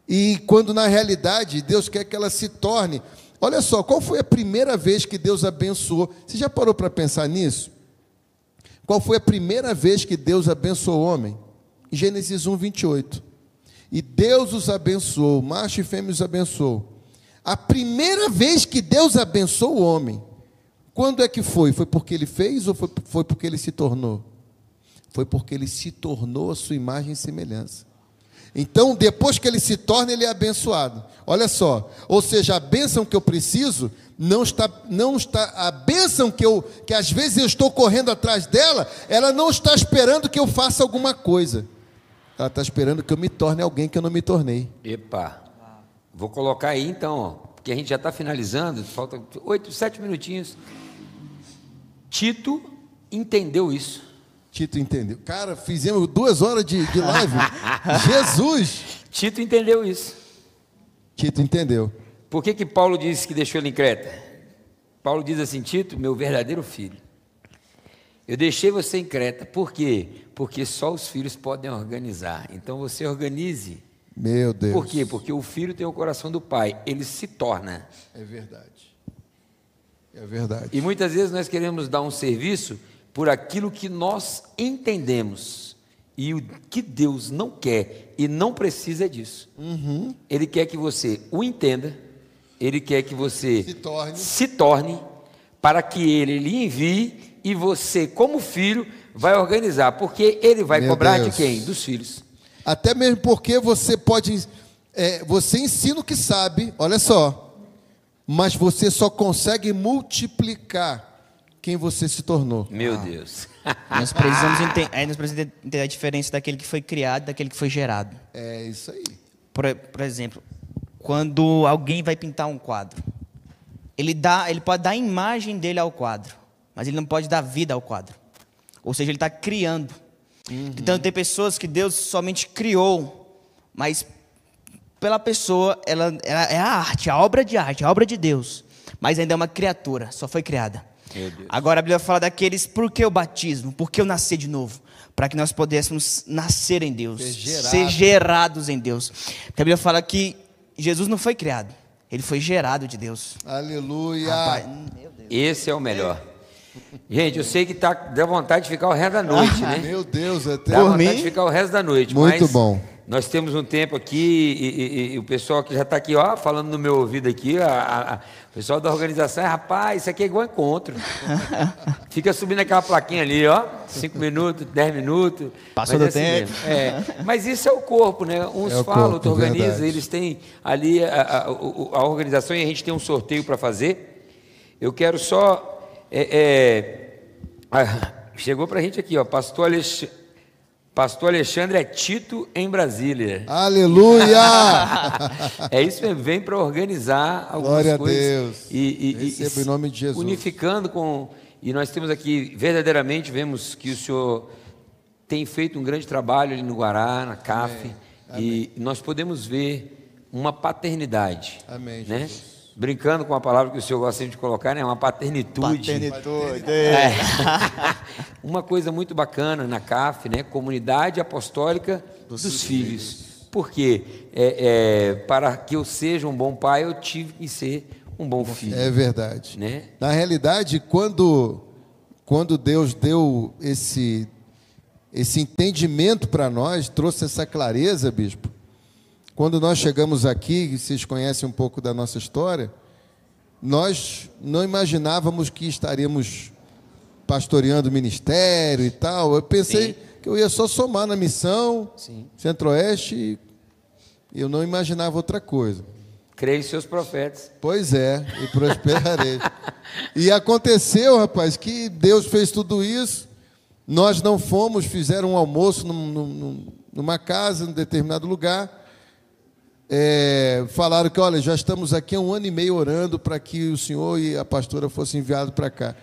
E quando na realidade Deus quer que ela se torne. Olha só, qual foi a primeira vez que Deus abençoou? Você já parou para pensar nisso? Qual foi a primeira vez que Deus abençoou o homem? Em Gênesis 1, 28. E Deus os abençoou, macho e fêmea os abençoou. A primeira vez que Deus abençoou o homem, quando é que foi? Foi porque ele fez ou foi, foi porque ele se tornou? Foi porque ele se tornou a sua imagem e semelhança. Então, depois que ele se torna, ele é abençoado. Olha só, ou seja, a bênção que eu preciso não está, não está, a bênção que eu, que às vezes eu estou correndo atrás dela, ela não está esperando que eu faça alguma coisa. Ela está esperando que eu me torne alguém que eu não me tornei. Epa. Vou colocar aí então, ó, porque a gente já está finalizando, falta oito, sete minutinhos. Tito entendeu isso. Tito entendeu. Cara, fizemos duas horas de, de live. Jesus! Tito entendeu isso. Tito entendeu. Por que, que Paulo disse que deixou ele em Creta? Paulo diz assim: Tito, meu verdadeiro filho, eu deixei você em Creta, por quê? Porque só os filhos podem organizar. Então você organize Meu Deus. Por quê? Porque o filho tem o coração do pai, ele se torna. É verdade. É verdade. E muitas vezes nós queremos dar um serviço por aquilo que nós entendemos. E o que Deus não quer e não precisa disso. Uhum. Ele quer que você o entenda, ele quer que você Se torne. se torne para que ele lhe envie e você, como filho, vai organizar. Porque ele vai Meu cobrar Deus. de quem? Dos filhos. Até mesmo porque você pode. é, você ensina o que sabe, olha só. Mas você só consegue multiplicar quem você se tornou. Meu Deus. Nós precisamos, enten- aí nós precisamos entender a diferença daquele que foi criado e daquele que foi gerado. É isso aí. Por, por exemplo, quando alguém vai pintar um quadro, ele, dá, ele pode dar a imagem dele ao quadro, mas ele não pode dar vida ao quadro. Ou seja, ele está criando. Então, tem pessoas que Deus somente criou, mas pela pessoa, ela, ela é a arte, a obra de arte, a obra de Deus. Mas ainda é uma criatura, só foi criada. Agora a Bíblia fala daqueles, por que o batismo? Por que eu nascer de novo? Para que nós pudéssemos nascer em Deus, Ser gerado. ser gerados em Deus. Porque a Bíblia fala que Jesus não foi criado, ele foi gerado de Deus. Aleluia. Rapaz, meu Deus. Esse é o melhor. Gente, eu sei que tá, dá vontade de ficar o resto da noite, né? Meu Deus, até. Dá Por vontade mim? de ficar o resto da noite. Muito mas bom. Nós temos um tempo aqui e, e- e o pessoal que já está aqui, ó, falando no meu ouvido aqui, a- a- a- o pessoal da organização, rapaz, isso aqui é igual encontro. Fica subindo aquela plaquinha ali, ó, cinco minutos, dez minutos. Passou do é tempo. mesmo. É, mas isso é o corpo, né? Uns É falam, outros organizam, verdade. eles têm ali a, a- organização e a gente tem um sorteio para fazer. Eu quero só. é, é, chegou para a gente aqui, ó, Pastor Alexandre. Pastor Alexandre é Tito em Brasília. Aleluia! É isso mesmo, vem para organizar algumas Glória a coisas. Deus. E, e- Receba e em nome de Jesus. Unificando com. E nós temos aqui, verdadeiramente, vemos que o Senhor tem feito um grande trabalho ali no Guará, na CAF. E nós podemos ver uma paternidade. Amém, Né? Brincando com a palavra que o Senhor gosta de colocar, né? Uma paternitude. Paternitude. É. Uma coisa muito bacana na CAF, né? Comunidade Apostólica dos, Filhos. Por quê? É, é, para que eu seja um bom pai, eu tive que ser um bom filho. É verdade. Né? Na realidade, quando, quando Deus deu esse, esse entendimento para nós, trouxe essa clareza, bispo. Quando nós chegamos aqui, vocês conhecem um pouco da nossa história, nós não imaginávamos que estaríamos pastoreando o ministério e tal. Eu pensei Sim. que eu ia só somar na missão. Centro-Oeste, e eu não imaginava outra coisa. Creio em seus profetas. Pois é, e prosperarei. e aconteceu, rapaz, que Deus fez tudo isso. Nós não fomos, fizeram um almoço num- num- numa casa, em determinado lugar. É, falaram que, olha, já estamos aqui há um ano e meio orando para que o senhor e a pastora fossem enviados para cá.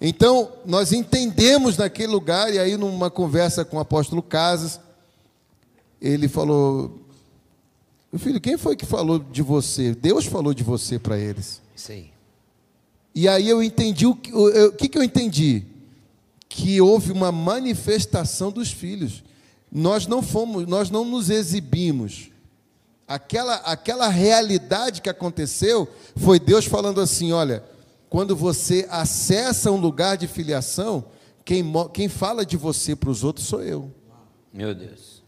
Então, nós entendemos naquele lugar, e aí, numa conversa com o apóstolo Casas, ele falou: Meu filho, quem foi que falou de você? Deus falou de você para eles. Isso aí. E aí eu entendi o que, o, o que, que eu entendi? Que houve uma manifestação dos filhos. Nós não fomos, nós não nos exibimos. Aquela, aquela realidade que aconteceu foi Deus falando assim: olha, quando você acessa um lugar de filiação, quem, quem fala de você para os outros sou eu. Meu Deus.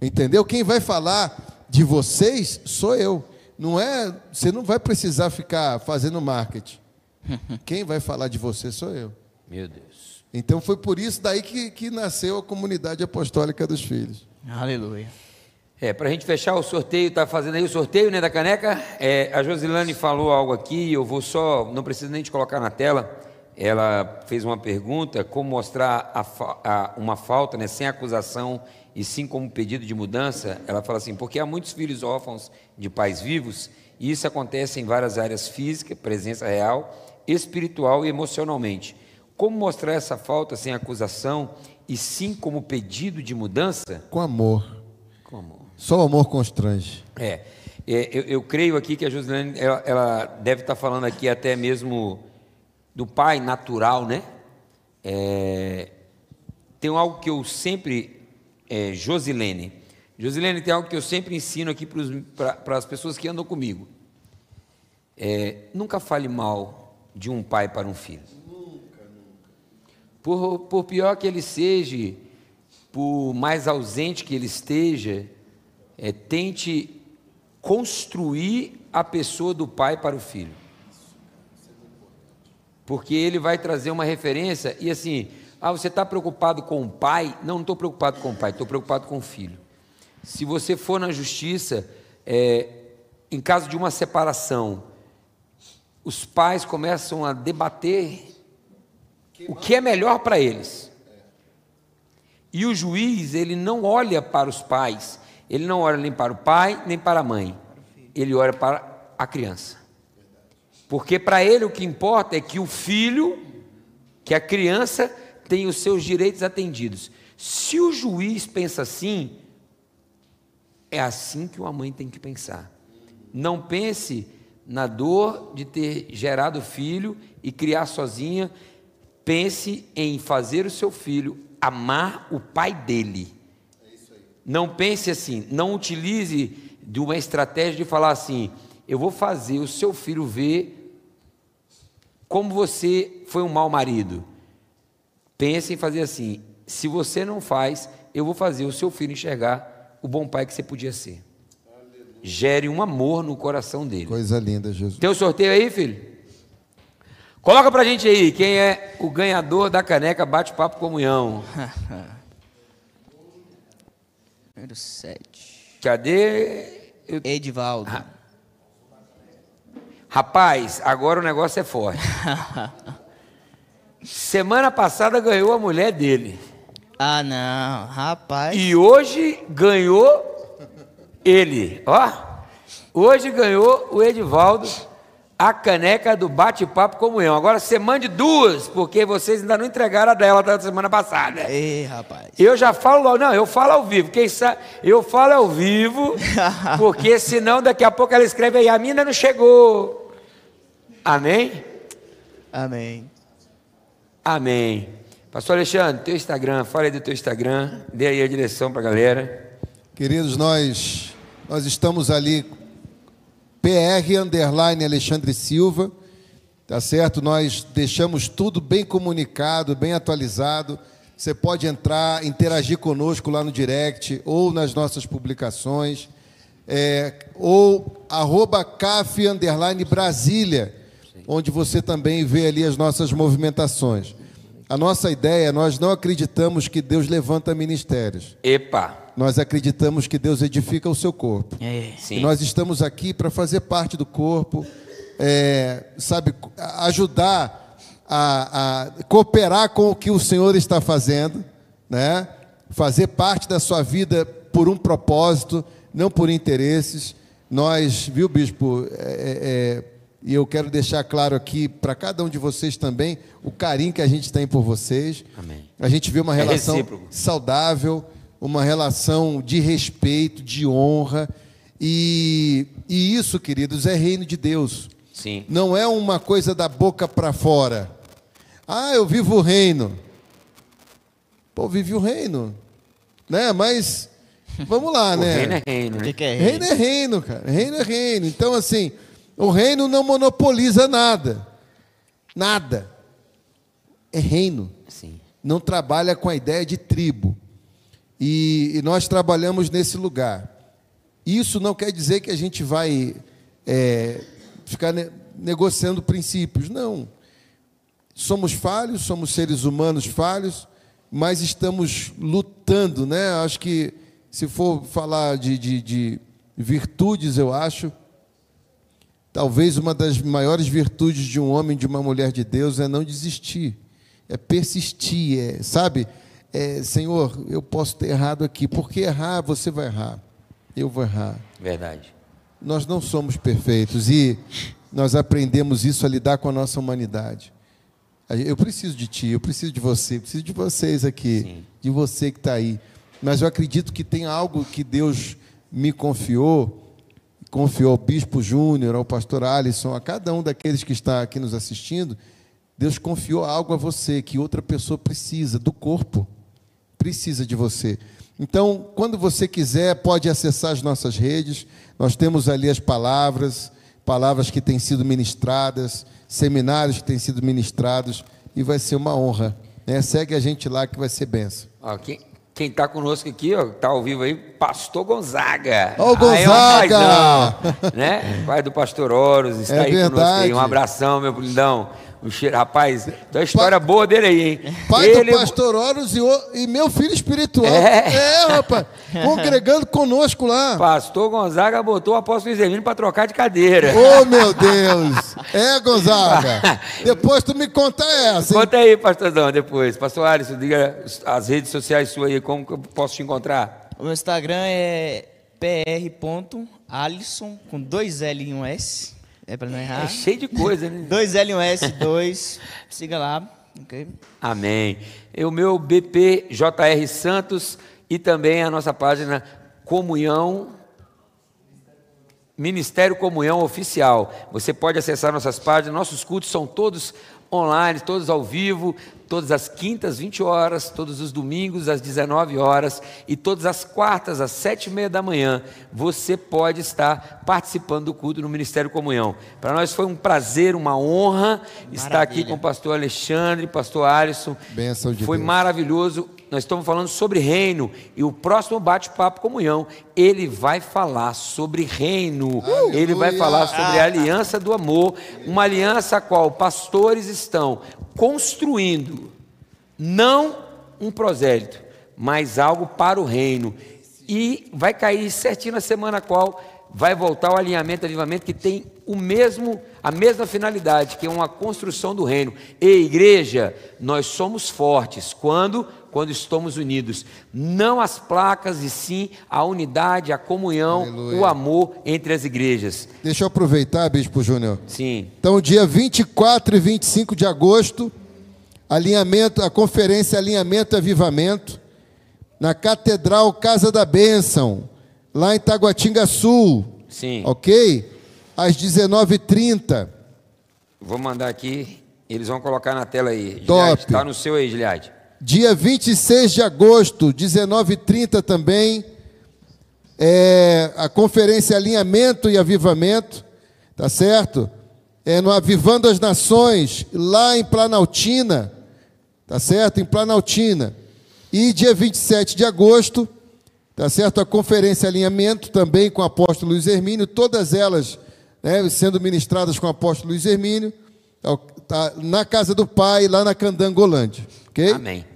Entendeu? Quem vai falar de vocês sou eu. Não é, você não vai precisar ficar fazendo marketing. Quem vai falar de você sou eu. Meu Deus. Então foi por isso daí que, que nasceu a comunidade apostólica dos filhos. Aleluia. É, para a gente fechar o sorteio, tá fazendo aí o sorteio né, da caneca. É, a Josilane falou algo aqui, eu vou só, não preciso nem de colocar na tela. Ela fez uma pergunta: como mostrar a a- uma falta né, sem acusação e sim como pedido de mudança? Ela fala assim: porque há muitos filhos órfãos de pais vivos e isso acontece em várias áreas físicas, presença real, espiritual e emocionalmente. Como mostrar essa falta sem acusação e sim como pedido de mudança? Com amor. Só o amor constrange. É, é, eu, eu creio aqui que a Josilane, ela, ela deve estar falando aqui até mesmo do pai natural, né? É, tem algo que eu sempre, é, Josilene, Josilene, tem algo que eu sempre ensino aqui para as pessoas que andam comigo. É, nunca fale mal de um pai para um filho. Nunca, nunca. Por, por pior que ele seja, por mais ausente que ele esteja, é, tente construir a pessoa do pai para o filho. Porque ele vai trazer uma referência e assim, ah, você está preocupado com o pai? Não, não estou preocupado com o pai, estou preocupado com o filho. Se você for na justiça, é, em caso de uma separação, os pais começam a debater o que é melhor para eles. E o juiz, ele não olha para os pais, ele não olha nem para o pai, nem para a mãe, ele olha para a criança. Porque para ele o que importa é que o filho, que a criança, tenha os seus direitos atendidos. Se o juiz pensa assim, é assim que uma mãe tem que pensar. Não pense na dor de ter gerado filho e criar sozinha. Pense em fazer o seu filho amar o pai dele. Não pense assim, não utilize de uma estratégia de falar assim: eu vou fazer o seu filho ver como você foi um mau marido. Pense em fazer assim: se você não faz, eu vou fazer o seu filho enxergar o bom pai que você podia ser. Gere um amor no coração dele. Coisa linda, Jesus. Tem o um sorteio aí, filho? Coloca pra gente aí quem é o ganhador da caneca Bate-Papo Comunhão. Número 7. Cadê? Eu... Edivaldo. Ah. Rapaz, agora o negócio é forte. Semana passada ganhou a mulher dele. Ah, não, rapaz. E hoje ganhou ele, ó. Hoje ganhou o Edivaldo a caneca do bate-papo comunhão. Agora você mande duas, porque vocês ainda não entregaram a dela da semana passada. Ei, rapaz. Eu já falo, não, eu falo ao vivo. Quem sabe, eu falo ao vivo, porque senão daqui a pouco ela escreve aí, a mina não chegou. Amém? Amém. Amém. Pastor Alexandre, teu Instagram, fala aí do teu Instagram, dê aí a direção para a galera. Queridos, nós, nós estamos ali, PR underline Alexandre Silva, tá certo? Nós deixamos tudo bem comunicado, bem atualizado. Você pode entrar, interagir conosco lá no direct ou nas nossas publicações, é, ou arroba CAF underline Brasília, onde você também vê ali as nossas movimentações. A nossa ideia, nós não acreditamos que Deus levanta ministérios. Epa! Nós acreditamos que Deus edifica o seu corpo. É, e nós estamos aqui para fazer parte do corpo, é, sabe, ajudar a, a, cooperar com o que o Senhor está fazendo, né? Fazer parte da sua vida por um propósito, não por interesses. Nós, viu, bispo? É, é, e eu quero deixar claro aqui para cada um de vocês também o carinho que a gente tem por vocês. Amém. A gente vê uma é relação é saudável, uma relação de respeito, de honra. E, e isso, queridos, é reino de Deus. Sim. Não é uma coisa da boca para fora. Ah, eu vivo o reino. Pô, vive o reino. Né? Mas vamos lá, o né? Reino é reino, né? O que é reino? Reino é reino, cara. Reino é reino. Então, assim, o reino não monopoliza nada. Nada. É reino. Sim. Não trabalha com a ideia de tribo. E, e, nós trabalhamos nesse lugar. Isso não quer dizer que a gente vai é, ficar ne negociando princípios. Não. Somos falhos, somos seres humanos falhos, mas estamos lutando, né? Acho que se for falar de, de, de virtudes, eu acho Talvez uma das maiores virtudes de um homem, de uma mulher de Deus, é não desistir, é persistir, é, sabe? É, Senhor, eu posso ter errado aqui, porque errar, você vai errar, eu vou errar. Verdade. Nós não somos perfeitos e nós aprendemos isso a lidar com a nossa humanidade. Eu preciso de ti, eu preciso de você, eu preciso de vocês aqui, Sim. de você que está aí. Mas eu acredito que tem algo que Deus me confiou confiou ao Bispo Júnior, ao pastor Alisson, a cada um daqueles que está aqui nos assistindo, Deus confiou algo a você que outra pessoa precisa, do corpo, precisa de você. Então, quando você quiser, pode acessar as nossas redes. Nós temos ali as palavras, palavras que têm sido ministradas, seminários que têm sido ministrados, e vai ser uma honra. Né? Segue a gente lá que vai ser benção. Quem, está conosco aqui, está ao vivo aí, Pastor Gonzaga. O Ah, é Gonzaga! paizão, né? Pai do Pastor Horus, está É aí conosco aí. verdade. Um abração, meu lindão. Um cheiro, rapaz, tem uma história boa dele aí, hein? Pai Ele- do pastor Horus e, o- e meu filho espiritual. É. é rapaz. Congregando conosco lá. Pastor Gonzaga botou o apóstolo Zermino para trocar de cadeira. Oh, meu Deus! É, Gonzaga. Depois tu me conta essa. hein? Conta aí, pastorzão, depois. Pastor Alisson, diga as redes sociais suas aí, como que eu posso te encontrar? O meu Instagram é pr.alisson, com dois L e um S. É para não É errar. cheio de coisa, né? Dois L e um S, dois. Siga lá. ok? Amém. E o meu BPJR Santos e também a nossa página Comunhão Ministério Comunhão Oficial. Você pode acessar nossas páginas, nossos cultos são todos online, todos ao vivo, todas as quintas, 20 horas, todos os domingos, às 19 horas, e todas as quartas, às 7 e meia da manhã, você pode estar participando do culto no Ministério Comunhão. Para nós foi um prazer, uma honra estar aqui Maravilha. com o pastor Alexandre, pastor Alisson. Bênção de Foi Deus. maravilhoso. Nós estamos falando sobre reino e o próximo bate-papo comunhão, ele vai falar sobre reino. Aleluia. Ele vai falar sobre a aliança do amor, uma aliança a qual pastores estão construindo não um prosélito, mas algo para o reino. E vai cair certinho na semana qual vai voltar o alinhamento, avivamento que tem o mesmo, a mesma finalidade, que é uma construção do reino. E igreja, nós somos fortes quando quando estamos unidos, não as placas e sim a unidade, a comunhão, Aleluia. o amor entre as igrejas. Deixa eu aproveitar, Bispo Júnior. Sim. Então, dia 24 e 25 de agosto, alinhamento, a conferência Alinhamento e Avivamento, na Catedral Casa da Bênção, lá em Taguatinga Sul. Sim. Ok? Às 19h30. Vou mandar aqui, eles vão colocar na tela aí. Top. Está no seu aí, Giliade. Dia 26 de agosto, 19h30 também, é a conferência Alinhamento e Avivamento, tá certo? É no Avivando as Nações, lá em Planaltina, tá certo? Em Planaltina. E dia 27 de agosto, tá certo? A conferência Alinhamento também com o apóstolo Luiz Hermínio, todas elas né, sendo ministradas com o apóstolo Luiz Hermínio, tá, tá na casa do Pai, lá na Candangolândia, ok? Amém.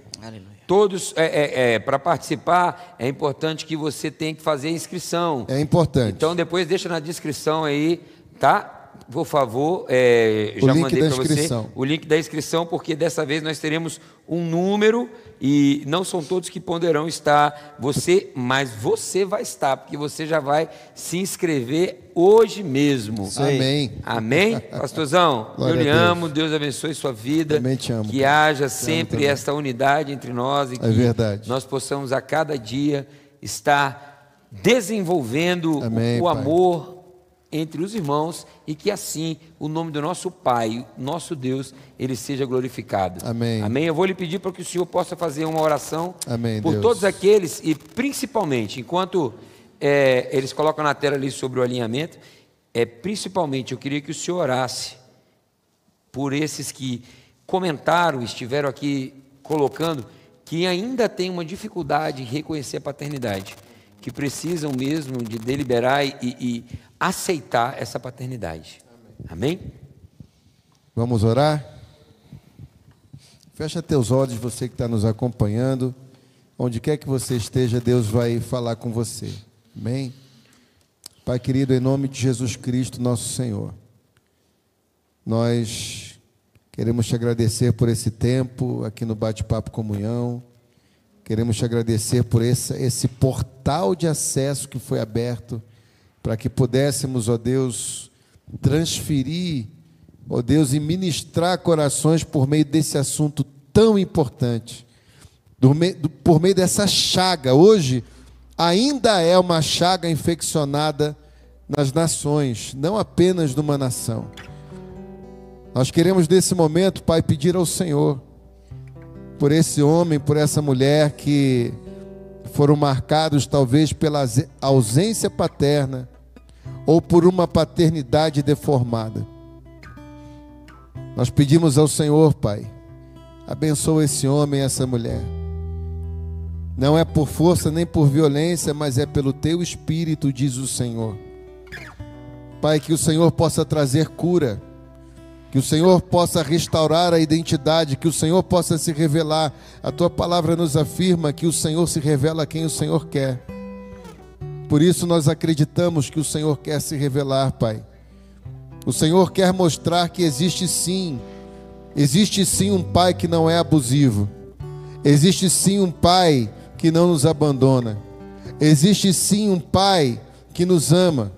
Todos, é, para participar, é importante que você tenha que fazer a inscrição. É importante. Então, depois deixa na descrição aí, tá? Por favor, é, O já mandei para você o link da inscrição, porque dessa vez nós teremos um número e não são todos que poderão estar você, mas você vai estar, porque você já vai se inscrever hoje mesmo. Amém. Amém? Pastorzão, Glória eu lhe Deus. amo, Deus abençoe sua vida. Também te amo, Que haja sempre esta unidade entre nós e que É verdade. nós possamos a cada dia estar desenvolvendo Amém, o Pai. amor entre os irmãos e que assim o nome do nosso Pai, nosso Deus, ele seja glorificado. Amém. Amém. Eu vou lhe pedir para que o Senhor possa fazer uma oração Amém, por Deus. todos aqueles e principalmente, enquanto é, eles colocam na tela ali sobre o alinhamento, é principalmente eu queria que o Senhor orasse por esses que comentaram, estiveram aqui colocando, que ainda têm uma dificuldade em reconhecer a paternidade, que precisam mesmo de deliberar e, e aceitar essa paternidade. Amém? Vamos orar? Fecha teus olhos, você que está nos acompanhando. Onde quer que você esteja, Deus vai falar com você. Amém? Pai querido, em nome de Jesus Cristo, nosso Senhor, nós queremos te agradecer por esse tempo aqui no Bate-Papo Comunhão. Queremos te agradecer por esse, esse portal de acesso que foi aberto para que pudéssemos, ó Deus, transferir, ó Deus, e ministrar corações por meio desse assunto tão importante, por meio dessa chaga. Hoje, ainda é uma chaga infeccionada nas nações, não apenas numa nação. Nós queremos, nesse momento, Pai, pedir ao Senhor por esse homem, por essa mulher que foram marcados talvez pela ausência paterna ou por uma paternidade deformada. Nós pedimos ao Senhor, Pai, abençoa esse homem e essa mulher. Não é por força nem por violência, mas é pelo teu espírito, diz o Senhor. Pai, que o Senhor possa trazer cura, que o Senhor possa restaurar a identidade, que o Senhor possa se revelar. A tua palavra nos afirma que o Senhor se revela a quem o Senhor quer. Por isso nós acreditamos que o Senhor quer se revelar, Pai. O Senhor quer mostrar que existe sim, existe sim um Pai que não é abusivo. Existe sim um Pai que não nos abandona. Existe sim um Pai que nos ama.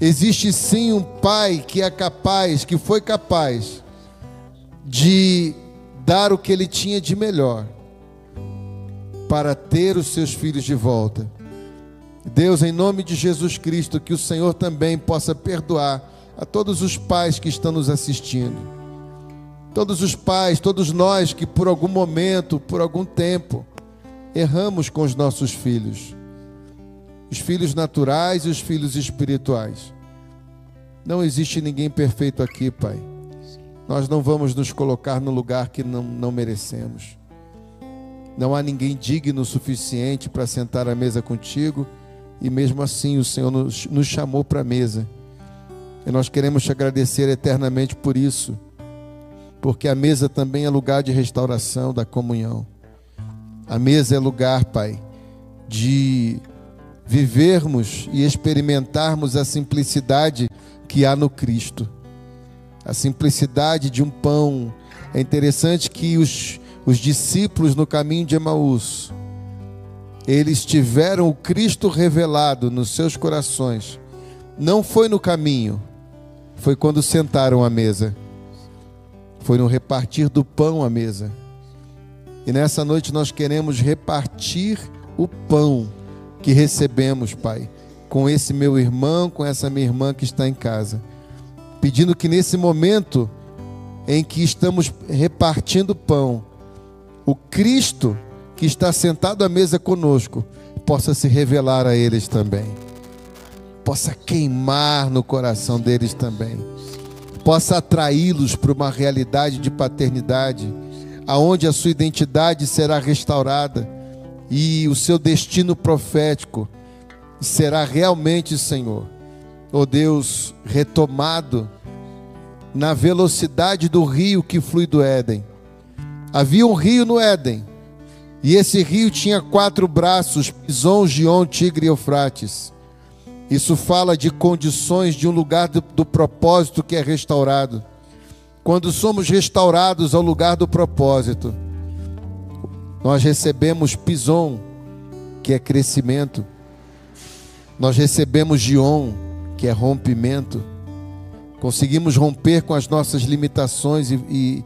Existe sim um Pai que é capaz, que foi capaz de dar o que ele tinha de melhor para ter os seus filhos de volta. Deus, em nome de Jesus Cristo, que o Senhor também possa perdoar a todos os pais que estão nos assistindo. Todos os pais, todos nós que por algum momento, por algum tempo, erramos com os nossos filhos. Os filhos naturais e os filhos espirituais. Não existe ninguém perfeito aqui, Pai. Nós não vamos nos colocar no lugar que não, não merecemos. Não há ninguém digno o suficiente para sentar à mesa contigo, e mesmo assim o Senhor nos, nos chamou para a mesa. E nós queremos te agradecer eternamente por isso, porque a mesa também é lugar de restauração, da comunhão. A mesa é lugar, Pai, de vivermos e experimentarmos a simplicidade que há no Cristo. A simplicidade de um pão. É interessante que os, os discípulos no caminho de Emaús, eles tiveram o Cristo revelado nos seus corações. Não foi no caminho, foi quando sentaram à mesa. Foi no repartir do pão à mesa. E nessa noite nós queremos repartir o pão que recebemos, Pai, com esse meu irmão, com essa minha irmã que está em casa. Pedindo que nesse momento em que estamos repartindo pão, o Cristo que está sentado à mesa conosco possa se revelar a eles também. Possa queimar no coração deles também. Possa atraí-los para uma realidade de paternidade aonde a sua identidade será restaurada e o seu destino profético será realmente, Senhor, ó oh Deus, retomado na velocidade do rio que flui do Éden. Havia um rio no Éden, e esse rio tinha quatro braços: Pison, Gion, Tigre e Eufrates. Isso fala de condições de um lugar do, do propósito que é restaurado quando somos restaurados ao lugar do propósito, nós recebemos pison, que é crescimento, nós recebemos gion, que é rompimento, conseguimos romper com as nossas limitações e, e,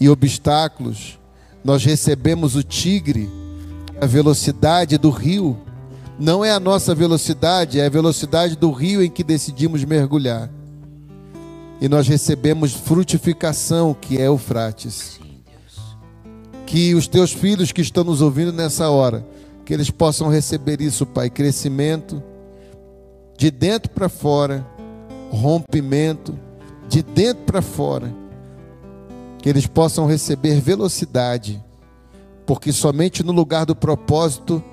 e obstáculos, nós recebemos o tigre, a velocidade do rio, não é a nossa velocidade, é a velocidade do rio em que decidimos mergulhar. E nós recebemos frutificação, que é o frates. Que os teus filhos que estão nos ouvindo nessa hora, que eles possam receber isso, Pai, crescimento de dentro para fora, rompimento de dentro para fora. Que eles possam receber velocidade, porque somente no lugar do propósito,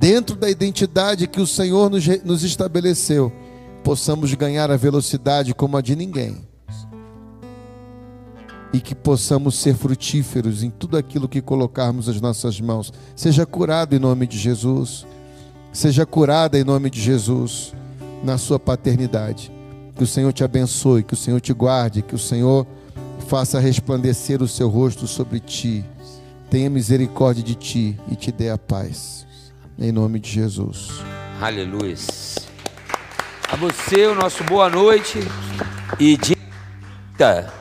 dentro da identidade que o Senhor nos, nos estabeleceu, possamos ganhar a velocidade como a de ninguém. E que possamos ser frutíferos em tudo aquilo que colocarmos as nossas mãos. Seja curado em nome de Jesus. Seja curada em nome de Jesus na sua paternidade. Que o Senhor te abençoe, que o Senhor te guarde, que o Senhor faça resplandecer o seu rosto sobre ti. Tenha misericórdia de ti e te dê a paz. Em nome de Jesus. Aleluia. A você, o nosso boa noite. E dia,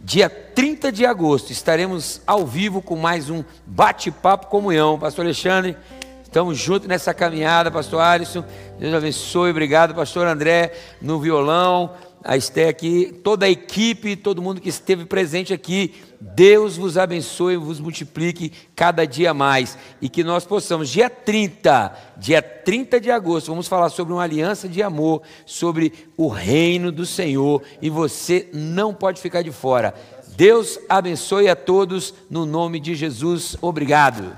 dia 30 de agosto estaremos ao vivo com mais um bate-papo comunhão. Pastor Alexandre, estamos juntos nessa caminhada, Pastor Alisson. Deus abençoe, obrigado, Pastor André, no violão. a Esté aqui, toda a equipe, todo mundo que esteve presente aqui. Deus vos abençoe vos multiplique cada dia mais. E que nós possamos, dia 30, dia 30 de agosto, vamos falar sobre uma aliança de amor, sobre o reino do Senhor. E você não pode ficar de fora. Deus abençoe a todos, no nome de Jesus. Obrigado.